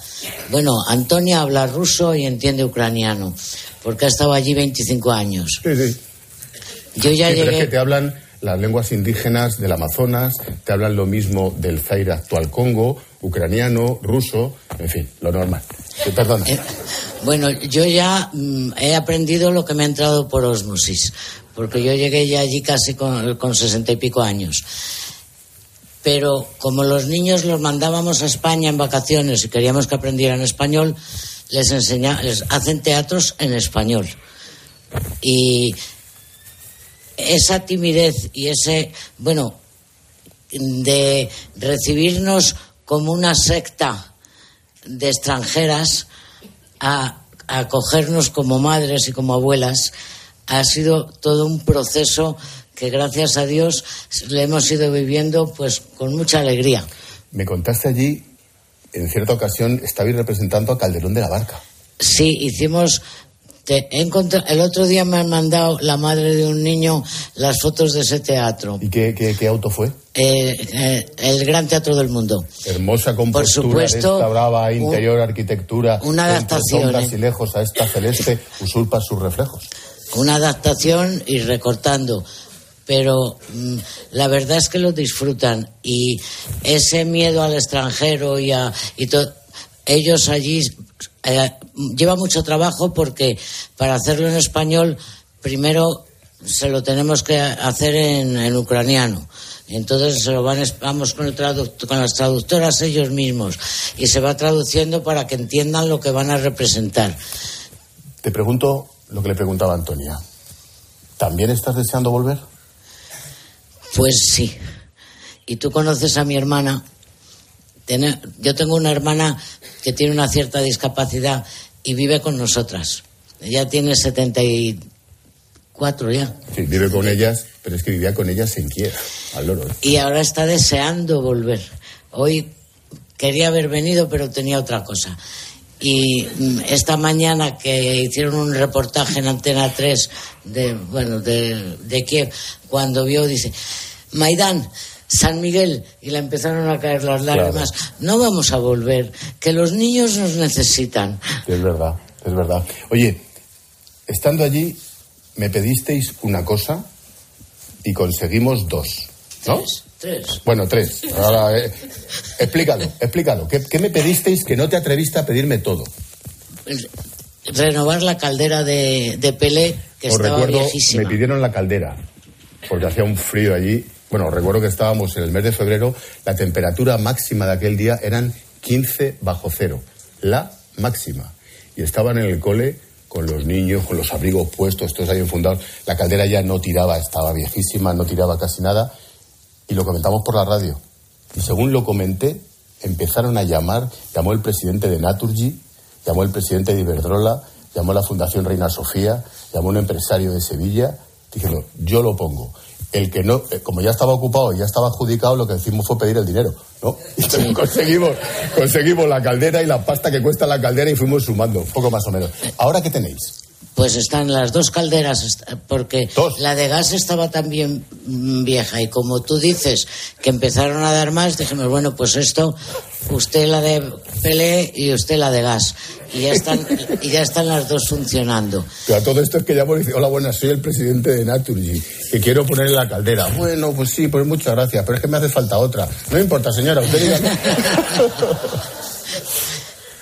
bueno, Antonia habla ruso y entiende ucraniano, porque ha estado allí 25 años. Sí, sí. Yo ya Sí, pero es llegué. que te hablan las lenguas indígenas del Amazonas, te hablan lo mismo del Zaire actual Congo, ucraniano, ruso, en fin, lo normal. Sí, Perdona. Eh, Bueno, yo ya mm, he aprendido lo que me ha entrado por osmosis, porque yo llegué ya allí casi con, con sesenta y pico años. Pero como los niños los mandábamos a España en vacaciones y queríamos que aprendieran español, les enseña, les hacen teatros en español. Y esa timidez y ese, bueno, de recibirnos como una secta de extranjeras a, acogernos como madres y como abuelas ha sido todo un proceso que gracias a Dios le hemos ido viviendo pues con mucha alegría. Me contaste allí, en cierta ocasión, estabais representando a Calderón de la Barca. Sí, hicimos. el otro día me han mandado la madre de un niño las fotos de ese teatro. ¿Y qué, qué- qué auto fue? Eh, eh, el gran teatro del mundo. Hermosa compostura, supuesto, esta brava un- interior arquitectura. una adaptación, ¿eh? y lejos a esta celeste usurpa sus reflejos. una adaptación y recortando. Pero mm, la verdad es que lo disfrutan y ese miedo al extranjero y a y to- ellos allí eh, lleva mucho trabajo porque para hacerlo en español primero se lo tenemos que hacer en, ucraniano. Entonces se lo van, vamos con, el con las traductoras ellos mismos y se va traduciendo para que entiendan lo que van a representar. Te pregunto lo que le preguntaba Antonia. ¿También estás deseando volver? Pues sí. Y tú conoces a mi hermana. Yo tengo una hermana que tiene una cierta discapacidad y vive con nosotras. Ella tiene 74 ya. Sí, vive con ellas, pero es que vivía con ellas en Kiev, al loro. ¿eh? Y ahora está deseando volver. Hoy quería haber venido, pero tenía otra cosa. Y mm, esta mañana que hicieron un reportaje en Antena 3 de, bueno, de, de Kiev, cuando vio, dice, Maidán, San Miguel, y le empezaron a caer las lágrimas, no vamos a volver, que los niños nos necesitan. Es verdad, es verdad. Oye, estando allí, me pedisteis una cosa y conseguimos dos, ¿no? Tres. Bueno, tres. Ahora, eh, explícalo, explícalo. ¿Qué, qué me pedisteis que no te atreviste a pedirme todo? Renovar la caldera de, de Pelé, que Os estaba recuerdo, viejísima. me pidieron la caldera, porque hacía un frío allí. Bueno, recuerdo que estábamos en el mes de febrero, la temperatura máxima de aquel día eran 15 bajo cero, la máxima. Y estaban en el cole con los niños, con los abrigos puestos, todos ahí enfundados. La caldera ya no tiraba, estaba viejísima, no tiraba casi nada. Y lo comentamos por la radio. Y según lo comenté, empezaron a llamar, llamó el presidente de Naturgy, llamó el presidente de Iberdrola, llamó la Fundación Reina Sofía, llamó un empresario de Sevilla, dijeron, yo lo pongo. el que no, eh, como ya estaba ocupado y ya estaba adjudicado, lo que hicimos fue pedir el dinero, ¿no? Y conseguimos, conseguimos la caldera y la pasta que cuesta la caldera y fuimos sumando, poco más o menos. ¿Ahora qué tenéis? Pues están las dos calderas, porque la de gas estaba también vieja y como tú dices que empezaron a dar más, dijimos, bueno, pues esto, usted la de pelé y usted la de gas. Y ya están, y ya están las dos funcionando. Pero a todo esto es que llamo y dice, hola, buenas, soy el presidente de Naturgy, que quiero poner en la caldera. Bueno, pues sí, pues muchas gracias, pero es que me hace falta otra. No importa, señora, usted diga.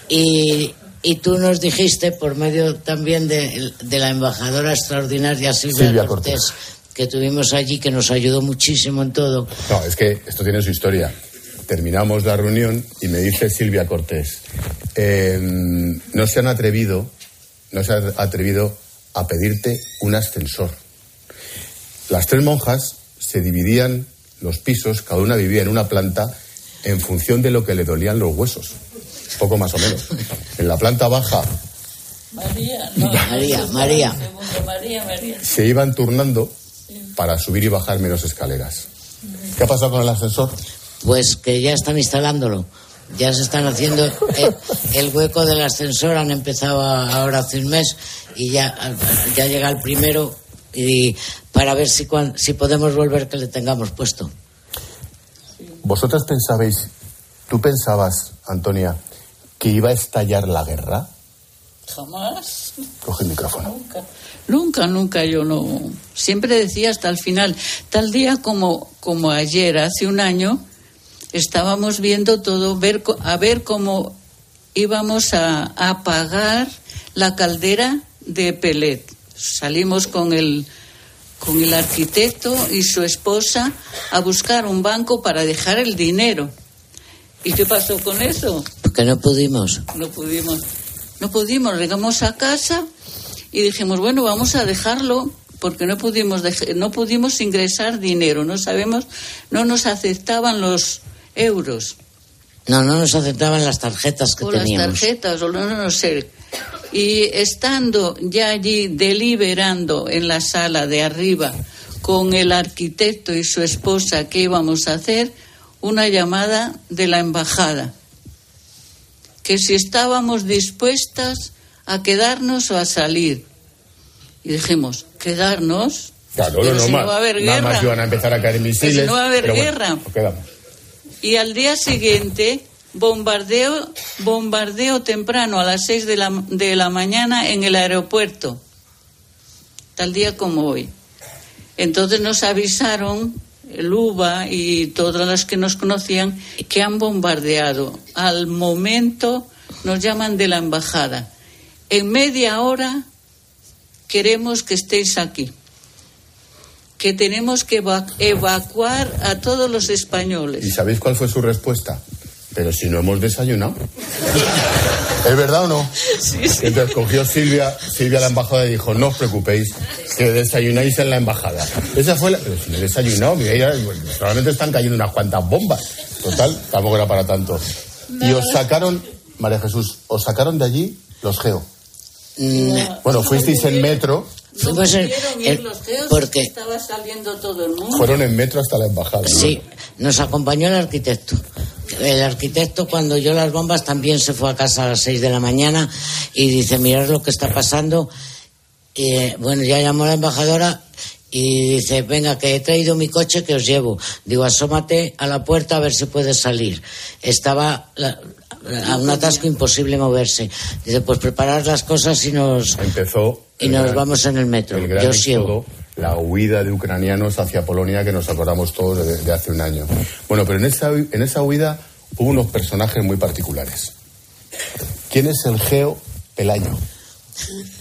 Y, y tú nos dijiste, por medio también de, de la embajadora extraordinaria Silvia, Silvia Cortés, que tuvimos allí, que nos ayudó muchísimo en todo. No, es que esto tiene su historia. Terminamos la reunión y me dice Silvia Cortés, eh, no se han atrevido, no se han atrevido a pedirte un ascensor. Las tres monjas se dividían los pisos, cada una vivía en una planta en función de lo que le dolían los huesos, poco más o menos. En la planta baja María, no. María, María. Segundo, María, María. se iban turnando para subir y bajar menos escaleras. ¿Qué ha pasado con el ascensor? Pues que ya están instalándolo. Ya se están haciendo el, el hueco del ascensor. Han empezado a- ahora hace un mes y ya, ya llega el primero y para ver si, cuan- si podemos volver que le tengamos puesto. ¿Vosotras pensabais, tú pensabas, Antonia, que iba a estallar la guerra? Jamás. Coge el micrófono. Nunca. Nunca, nunca yo no. Siempre decía hasta el final. Tal día como, como ayer, hace un año, estábamos viendo todo, ver, a ver cómo íbamos a, a apagar la caldera de Pelet. Salimos con el, con el arquitecto y su esposa a buscar un banco para dejar el dinero. ¿Y qué pasó con eso? Porque no pudimos. no pudimos no pudimos llegamos a casa y dijimos bueno vamos a dejarlo porque no pudimos no pudimos ingresar dinero no sabemos no nos aceptaban los euros No, no nos aceptaban las tarjetas que o las teníamos. tarjetas o no, no, no sé y estando ya allí deliberando en la sala de arriba con el arquitecto y su esposa qué íbamos a hacer una llamada de la embajada que si estábamos dispuestas a quedarnos o a salir. Y dijimos, ¿quedarnos? Claro, Pero no, si más, no va a haber nada guerra. más iban a empezar a caer misiles. Pero si no va a haber bueno, guerra. Y al día siguiente, bombardeo, bombardeo temprano a las 6 de la, de la mañana en el aeropuerto. Tal día como hoy. Entonces nos avisaron, el UBA y todas las que nos conocían, que han bombardeado. Al momento nos llaman de la embajada. En media hora queremos que estéis aquí. Que tenemos que eva- evacuar a todos los españoles. ¿Y sabéis cuál fue su respuesta? Pero si no hemos desayunado. ¿Es verdad o no? Entonces cogió Silvia, Silvia la embajada y dijo, no os preocupéis, que desayunáis en la embajada. Esa fue la... Pero si no he desayunado, mira, ya, bueno, probablemente están cayendo unas cuantas bombas. Total, tampoco era para tanto. Y os sacaron, María Jesús, os sacaron de allí los geo. Bueno, fuisteis en metro, Fuimos en- los porque estaba saliendo todo el mundo. fueron en metro hasta la embajada. ¿no? Sí, nos acompañó el arquitecto. El arquitecto cuando oyó las bombas también se fue a casa a las 6 de la mañana y dice, mirad lo que está pasando. Y, bueno, ya llamó a la embajadora y dice, venga, que he traído mi coche que os llevo. Digo, asómate a la puerta a ver si puedes salir. Estaba la- a un atasco imposible moverse. Dice, pues preparad las cosas y nos, Empezó y nos gran- vamos en el metro. el gran Yo éxodo, la huida de ucranianos hacia Polonia que nos acordamos todos de, de hace un año. Bueno, pero en esa, en esa huida hubo unos personajes muy particulares. ¿Quién es el Geo Pelayo?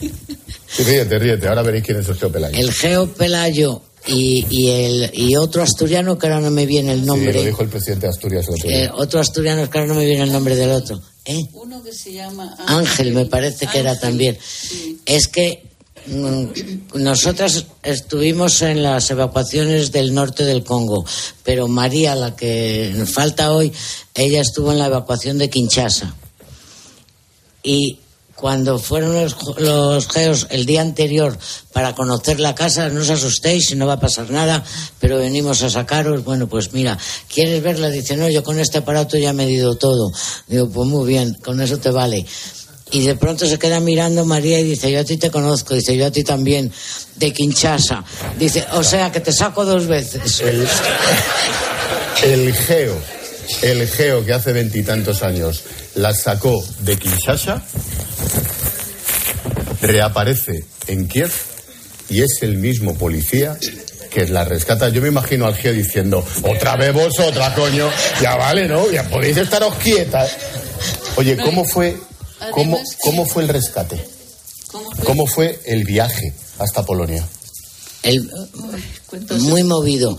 Sí, ríete, ríete, ahora veréis quién es el Geo Pelayo. El Geo Pelayo y, y, el, y otro asturiano que ahora no me viene el Sí, nombre. lo dijo el presidente de Asturias el otro día. Eh, otro asturiano que ahora no me viene el nombre del otro. ¿Eh? Uno que se llama Ángel, me parece que era Ángel, también. sí. Es que mm, nosotras estuvimos en las evacuaciones del norte del Congo, pero María, la que nos falta hoy, ella estuvo en la evacuación de Kinshasa. Y cuando fueron los, los geos el día anterior para conocer la casa, no os asustéis, no va a pasar nada, pero venimos a sacaros. Bueno, pues mira, ¿quieres verla? Dice, no, yo con este aparato ya he medido todo. Digo, pues muy bien, con eso te vale. Y de pronto se queda mirando María y dice, yo a ti te conozco, dice, yo a ti también, de Kinshasa. Dice, o sea, que te saco dos veces. El, el geo, el geo que hace veintitantos años la sacó de Kinshasa, reaparece en Kiev y es el mismo policía que la rescata. Yo me imagino al geo diciendo, otra vez vosotras, coño, ya vale, ¿no? Ya podéis estaros quietas. Oye, ¿cómo fue, cómo, cómo fue el rescate? ¿Cómo fue el viaje hasta Polonia? El- muy movido.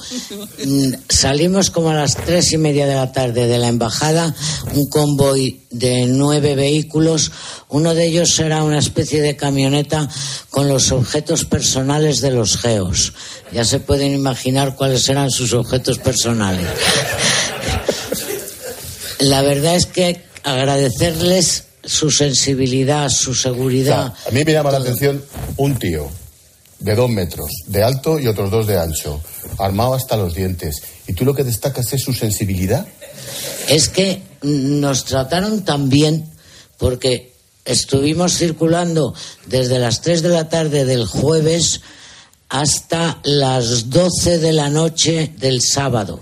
Mm, Salimos como a las tres y media de la tarde de la embajada, un convoy de nueve vehículos. Uno de ellos era una especie de camioneta con los objetos personales de los geos. Ya se pueden imaginar cuáles eran sus objetos personales. La verdad es que agradecerles su sensibilidad, su seguridad. A mí me llama la atención un tío de dos metros de alto y otros dos de ancho, armado hasta los dientes. Y tú lo que destacas es su sensibilidad. es que nos trataron tan bien porque estuvimos circulando desde las 3 de la tarde del jueves hasta las 12 de la noche del sábado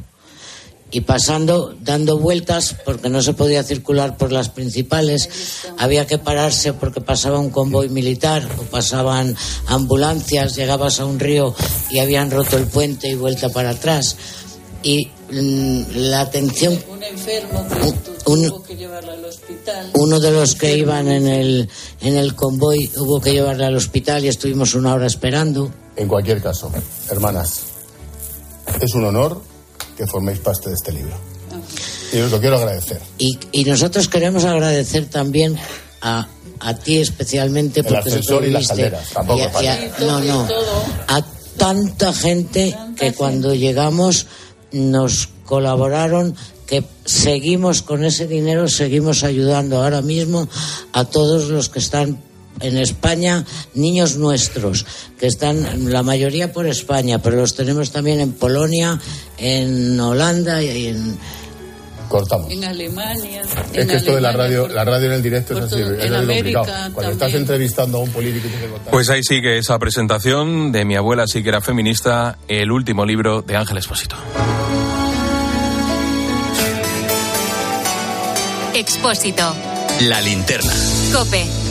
y pasando, dando vueltas, porque no se podía circular por las principales, había que pararse porque pasaba un convoy militar o pasaban ambulancias, llegabas a un río y habían roto el puente y vuelta para atrás. Y mm, la atención Un enfermo que un- tuvo que llevarla al hospital. uno de los que iban en el, en el convoy hubo que llevarle al hospital y estuvimos una hora esperando. En cualquier caso, hermanas, es un honor que forméis parte de este libro. Y os lo quiero agradecer. Y, y nosotros queremos agradecer también a, a ti especialmente El porque ascensor y las calderas, tampoco Y a- y a- no, no. A tanta gente que cuando llegamos nos colaboraron que seguimos con ese dinero, seguimos ayudando ahora mismo a todos los que están en España, niños nuestros, que están la mayoría por España, pero los tenemos también en Polonia, en Holanda y en, Cortamos. En Alemania. Es en que esto de la radio, la radio en el directo es así, todo- es en América. Cuando estás entrevistando a un político que contar. Pues ahí sigue esa presentación de mi abuela sí que era feminista, el último libro de Ángel Espósito. Expósito. La linterna. Cope.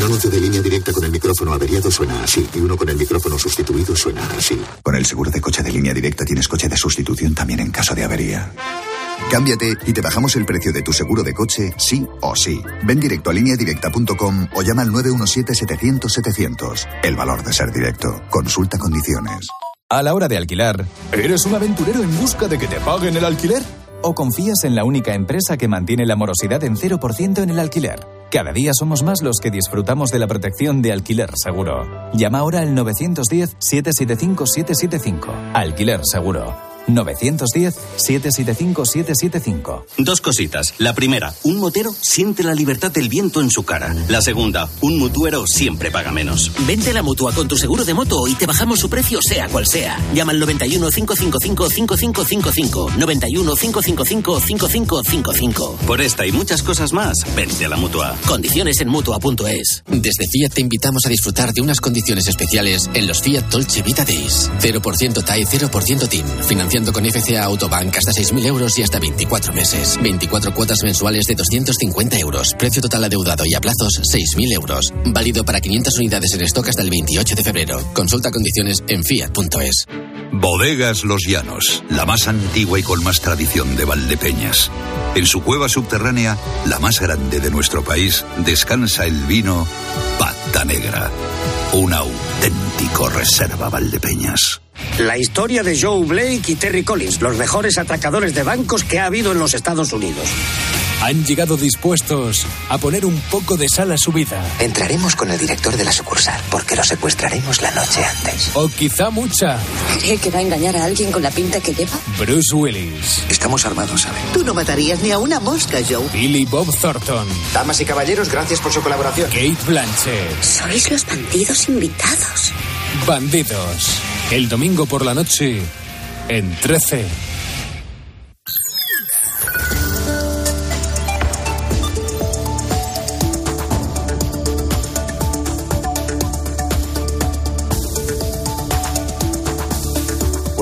Un anuncio de línea directa con el micrófono averiado suena así y uno con el micrófono sustituido suena así. Con el seguro de coche de línea directa tienes coche de sustitución también en caso de avería. Cámbiate y te bajamos el precio de tu seguro de coche, sí o sí. Ven directo a lineadirecta.com o llama al 917-700-700. El valor de ser directo. Consulta condiciones. A la hora de alquilar, ¿eres un aventurero en busca de que te paguen el alquiler? ¿O confías en la única empresa que mantiene la morosidad en 0% en el alquiler? Cada día somos más los que disfrutamos de la protección de Alquiler Seguro. Llama ahora al 910-775-775. Alquiler Seguro. 910-775-775. Dos cositas. La primera, un motero siente la libertad del viento en su cara. La segunda, un mutuero siempre paga menos. Vente a la mutua con tu seguro de moto y te bajamos su precio, sea cual sea. Llama al 91 555 5555. 91 555 5555. Por esta y muchas cosas más, vente a la mutua. Condiciones en mutua.es. Desde Fiat te invitamos a disfrutar de unas condiciones especiales en los Fiat Dolce Vita Days. 0% TAE, 0% TIN. Financiando con FCA Autobank hasta 6.000 euros y hasta 24 meses. 24 cuotas mensuales de 250 euros. Precio total adeudado y a plazos 6.000 euros. Válido para 500 unidades en stock hasta el 28 de febrero. Consulta condiciones en fiat.es. Bodegas Los Llanos, la más antigua y con más tradición de Valdepeñas. En su cueva subterránea, la más grande de nuestro país, descansa el vino Pata Negra. Un auténtico reserva Valdepeñas. La historia de Joe Blake y Terry Collins, los mejores atracadores de bancos que ha habido en los Estados Unidos. Han llegado dispuestos a poner un poco de sal a su vida. Entraremos con el director de la sucursal porque lo secuestraremos la noche antes. O quizá mucha. ¿Cree que va a engañar a alguien con la pinta que lleva? Bruce Willis. Estamos armados, ¿sabe? Tú no matarías ni a una mosca, Joe. Billy Bob Thornton. Damas y caballeros, gracias por su colaboración. Kate Blanchett. Sois los bandidos invitados. Bandidos. El domingo por la noche en 13.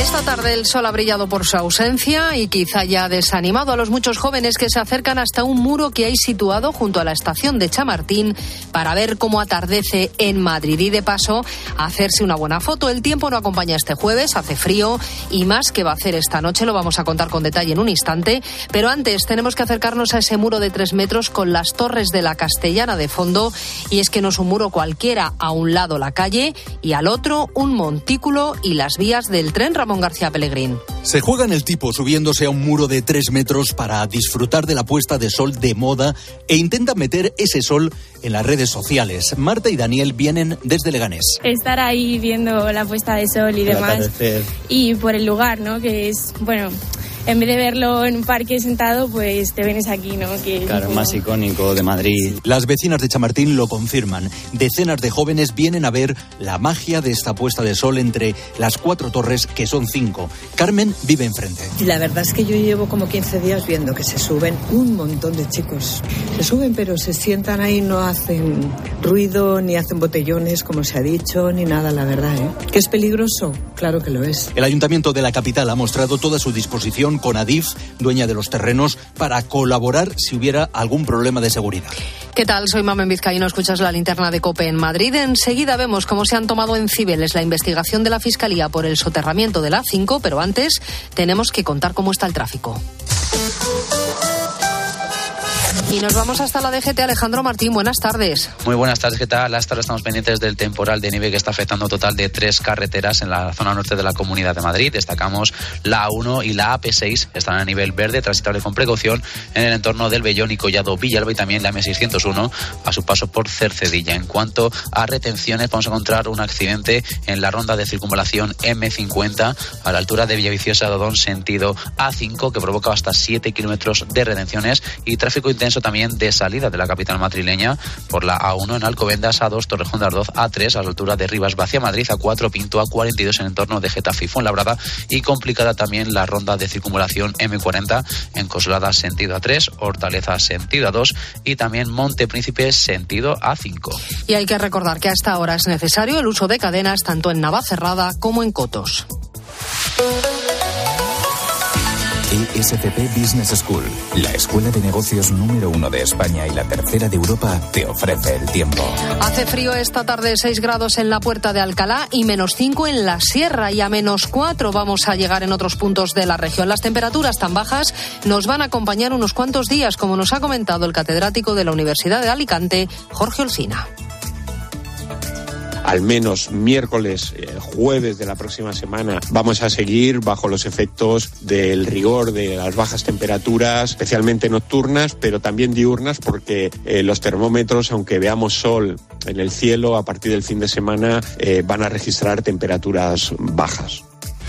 Esta tarde el sol ha brillado por su ausencia y quizá ya ha desanimado a los muchos jóvenes que se acercan hasta un muro que hay situado junto a la estación de Chamartín para ver cómo atardece en Madrid. Y de paso hacerse una buena foto. El tiempo no acompaña este jueves, hace frío y más que va a hacer esta noche lo vamos a contar con detalle en un instante, pero antes tenemos que acercarnos a ese muro de tres metros con las torres de la Castellana de fondo. Y es que no es un muro cualquiera, a un lado la calle y al otro un montículo y las vías del tren Ramón García Pellegrín. Se juega en el tipo subiéndose a un muro de tres metros para disfrutar de la puesta de sol de moda e intentan meter ese sol en las redes sociales. Marta y Daniel vienen desde Leganés. Estar ahí viendo la puesta de sol y El demás. atardecer. Y por el lugar, ¿no? Que es, bueno, en vez de verlo en un parque sentado, pues te vienes aquí, ¿no? Que Claro, como- más icónico de Madrid. Las vecinas de Chamartín lo confirman. Decenas de jóvenes vienen a ver la magia de esta puesta de sol entre las cuatro torres, que son cinco. Carmen vive enfrente. Y la verdad es que yo llevo como 15 días viendo que se suben un montón de chicos. Se suben pero se sientan ahí, no hacen ruido, ni hacen botellones, como se ha dicho, ni nada, la verdad. ¿eh? ¿Que es peligroso? Claro que lo es. El ayuntamiento de la capital ha mostrado toda su disposición con Adif, dueña de los terrenos, para colaborar si hubiera algún problema de seguridad. ¿Qué tal? Soy Mamen Vizcaíno, escuchas la linterna de COPE en Madrid. Enseguida vemos cómo se han tomado en Cibeles la investigación de la Fiscalía por el soterramiento de la A5, pero antes tenemos que contar cómo está el tráfico. Y nos vamos hasta la DGT. Alejandro Martín, buenas tardes. Muy buenas tardes, ¿qué tal? Hasta ahora estamos pendientes del temporal de nieve que está afectando total de tres carreteras en la zona norte de la Comunidad de Madrid. Destacamos la A1 y la AP6, están a nivel verde, transitable con precaución en el entorno del Bellón y Collado Villalba y también la M601 a su paso por Cercedilla. En cuanto a retenciones, vamos a encontrar un accidente en la ronda de circunvalación M50 a la altura de Villaviciosa Dodón, sentido A5, que provoca hasta 7 kilómetros de retenciones y tráfico intenso también de salida de la capital madrileña por la A1 en Alcobendas, A2 Torrejón de Ardoz, A3 a la altura de Rivas Vacia Madrid, A4 Pinto, A42 en el entorno de Getafe y Fuenlabrada y complicada también la ronda de circunvalación M40 en Coslada sentido A3, Hortaleza sentido A2 y también Monte Príncipe sentido A5. Y hay que recordar que hasta ahora es necesario el uso de cadenas tanto en Navacerrada como en Cotos. ESCP Business School, la escuela de negocios número uno de España y la tercera de Europa, te ofrece el tiempo. Hace frío esta tarde 6 grados en la puerta de Alcalá y menos 5 en la sierra y a menos 4 vamos a llegar en otros puntos de la región. Las temperaturas tan bajas nos van a acompañar unos cuantos días, como nos ha comentado el catedrático de la Universidad de Alicante, Jorge Olcina. Al menos miércoles, eh, jueves de la próxima semana, vamos a seguir bajo los efectos del rigor de las bajas temperaturas, especialmente nocturnas, pero también diurnas, porque eh, los termómetros, aunque veamos sol en el cielo, a partir del fin de semana eh, van a registrar temperaturas bajas.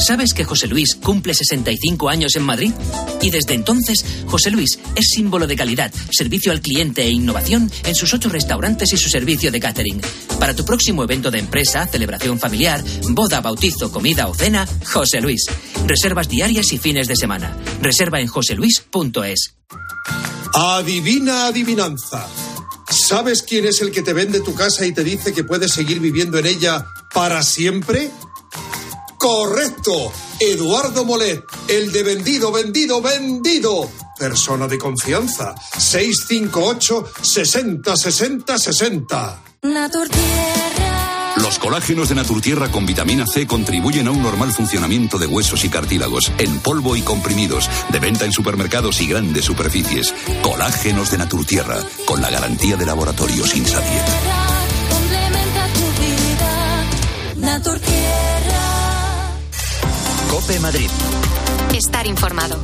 ¿Sabes que José Luis cumple 65 años en Madrid? Y desde entonces, José Luis es símbolo de calidad, servicio al cliente e innovación en sus ocho restaurantes y su servicio de catering. Para tu próximo evento de empresa, celebración familiar, boda, bautizo, comida o cena, José Luis. Reservas diarias y fines de semana. Reserva en joseluis.es. Adivina adivinanza. ¿Sabes quién es el que te vende tu casa y te dice que puedes seguir viviendo en ella para siempre? Correcto. Eduardo Molet, el de vendido, vendido, vendido. Persona de confianza. 658 60 60 60. Los colágenos de Naturtierra con vitamina C contribuyen a un normal funcionamiento de huesos y cartílagos, en polvo y comprimidos, de venta en supermercados y grandes superficies. Colágenos de Naturtierra, con la garantía de laboratorio sin. Cope Madrid. Estar informado.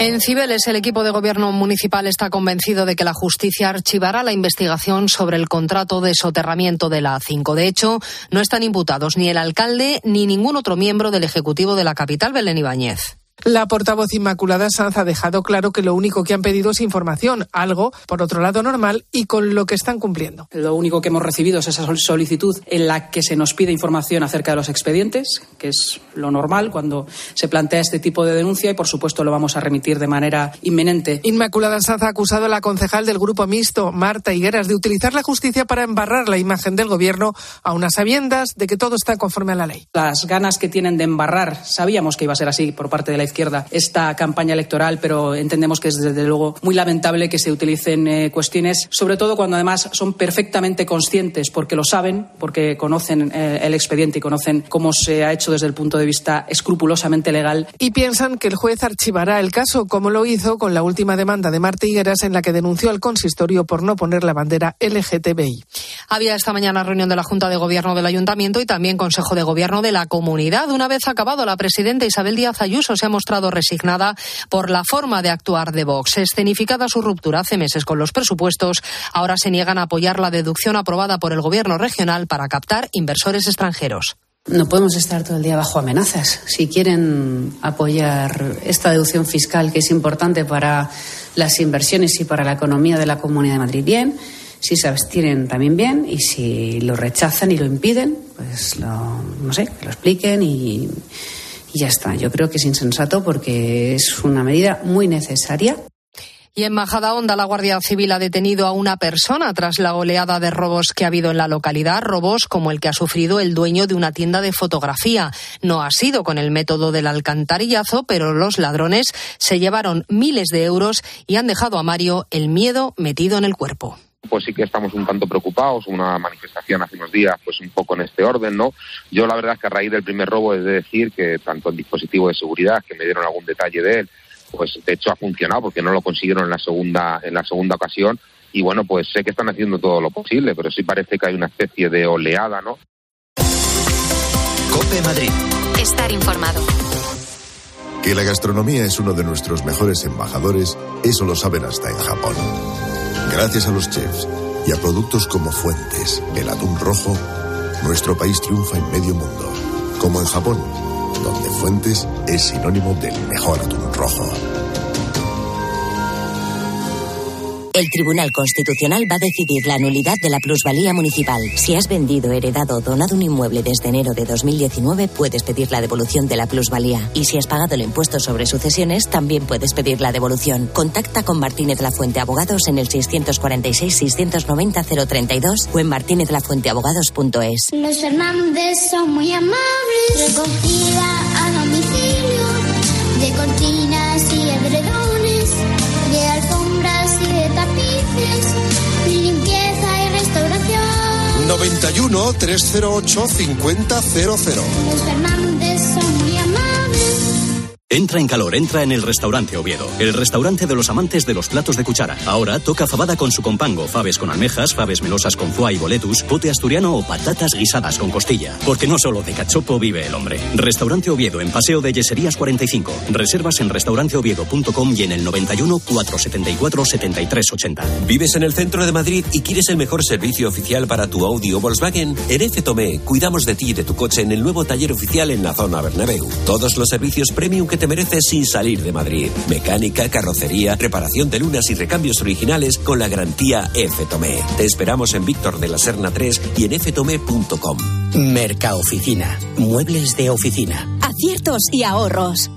En Cibeles, el equipo de gobierno municipal está convencido de que la justicia archivará la investigación sobre el contrato de soterramiento de la A5. De hecho, no están imputados ni el alcalde ni ningún otro miembro del Ejecutivo de la capital, Belén Ibáñez. La portavoz Inmaculada Sanz ha dejado claro que lo único que han pedido es información, algo, por otro lado, normal y con lo que están cumpliendo. Lo único que hemos recibido es esa solicitud en la que se nos pide información acerca de los expedientes, que es lo normal cuando se plantea este tipo de denuncia y, por supuesto, lo vamos a remitir de manera inminente. Inmaculada Sanz ha acusado a la concejal del Grupo Mixto, Marta Higueras, de utilizar la justicia para embarrar la imagen del Gobierno a unas sabiendas de que todo está conforme a la ley. Las ganas que tienen de embarrar, sabíamos que iba a ser así por parte de la izquierda esta campaña electoral, pero entendemos que es desde luego muy lamentable que se utilicen eh, cuestiones, sobre todo cuando además son perfectamente conscientes, porque lo saben, porque conocen eh, el expediente y conocen cómo se ha hecho desde el punto de vista escrupulosamente legal. Y piensan que el juez archivará el caso, como lo hizo con la última demanda de Marta Higueras, en la que denunció al consistorio por no poner la bandera LGTBI. Había esta mañana reunión de la Junta de Gobierno del Ayuntamiento y también Consejo de Gobierno de la Comunidad. Una vez acabado, la presidenta Isabel Díaz Ayuso se ha mostrado resignada por la forma de actuar de Vox. Escenificada su ruptura hace meses con los presupuestos, ahora se niegan a apoyar la deducción aprobada por el Gobierno regional para captar inversores extranjeros. No podemos estar todo el día bajo amenazas. Si quieren apoyar esta deducción fiscal, que es importante para las inversiones y para la economía de la Comunidad de Madrid, bien. Si se abstienen, también bien. Y si lo rechazan y lo impiden, pues lo, no sé, que lo expliquen y, y ya está. Yo creo que es insensato porque es una medida muy necesaria. Y en Majadahonda, la Guardia Civil ha detenido a una persona tras la oleada de robos que ha habido en la localidad, robos como el que ha sufrido el dueño de una tienda de fotografía. No ha sido con el método del alcantarillazo, pero los ladrones se llevaron miles de euros y han dejado a Mario el miedo metido en el cuerpo pues sí que estamos un tanto preocupados, una manifestación hace unos días, pues un poco en este orden, ¿no? Yo la verdad es que a raíz del primer robo es de decir que tanto el dispositivo de seguridad, que me dieron algún detalle de él, pues de hecho ha funcionado porque no lo consiguieron en la segunda, en la segunda ocasión, y bueno, pues sé que están haciendo todo lo posible, pero sí parece que hay una especie de oleada, ¿no? Cope Madrid. Estar informado. Que la gastronomía es uno de nuestros mejores embajadores, eso lo saben hasta en Japón. Gracias a los chefs y a productos como Fuentes, el atún rojo, nuestro país triunfa en medio mundo, como en Japón, donde Fuentes es sinónimo del mejor atún rojo. El Tribunal Constitucional va a decidir la nulidad de la plusvalía municipal. Si has vendido, heredado o donado un inmueble desde enero de 2019, puedes pedir la devolución de la plusvalía. Y si has pagado el impuesto sobre sucesiones, también puedes pedir la devolución. Contacta con Martínez La Fuente Abogados en el 646-690-032 o en martinezlafuenteabogados.es. Los Fernández son muy amables, recogida a domicilio de cortinas y edredones, limpieza y restauración. 91 308 5000. Los Fernández son muy amables. Entra en calor, entra en el restaurante Oviedo, el restaurante de los amantes de los platos de cuchara. Ahora toca fabada con su compango, faves con almejas, faves melosas con foie y boletus, pote asturiano o patatas guisadas con costilla. Porque no solo de cachopo vive el hombre. Restaurante Oviedo en Paseo de Yeserías 45. Reservas en restauranteoviedo.com y en el 91 474 7380. ¿Vives en el centro de Madrid y quieres el mejor servicio oficial para tu Audi o Volkswagen? En F Tomé cuidamos de ti y de tu coche en el nuevo taller oficial en la zona Bernabéu. Todos los servicios premium que te mereces sin salir de Madrid. Mecánica, carrocería, reparación de lunas y recambios originales con la garantía F Tomé. Te esperamos en Víctor de la Serna 3 y en ftomé.com. Mercaoficina. Muebles de oficina. Aciertos y ahorros.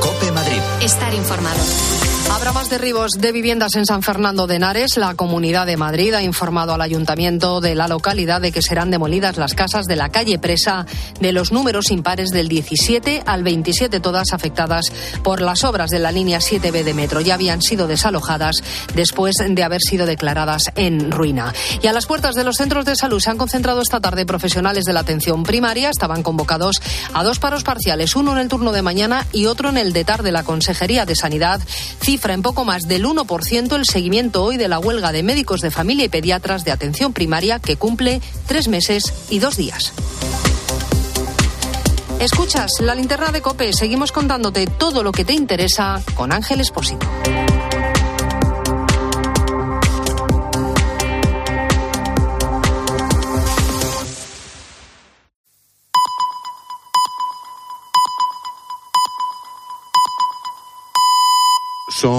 Cope Madrid. Estar informado. Habrá más derribos de viviendas en San Fernando de Henares. La Comunidad de Madrid ha informado al ayuntamiento de la localidad de que serán demolidas las casas de la calle Presa de los números impares del 17 al 27, todas afectadas por las obras de la línea 7B de metro. Ya habían sido desalojadas después de haber sido declaradas en ruina. Y a las puertas de los centros de salud se han concentrado esta tarde profesionales de la atención primaria. Estaban convocados a dos paros parciales, uno en el turno de mañana y otro en el de tarde. La Consejería de Sanidad en poco más del 1% el seguimiento hoy de la huelga de médicos de familia y pediatras de atención primaria que cumple tres meses y dos días. Escuchas la linterna de Cope. Seguimos contándote todo lo que te interesa con Ángel Espósito. Son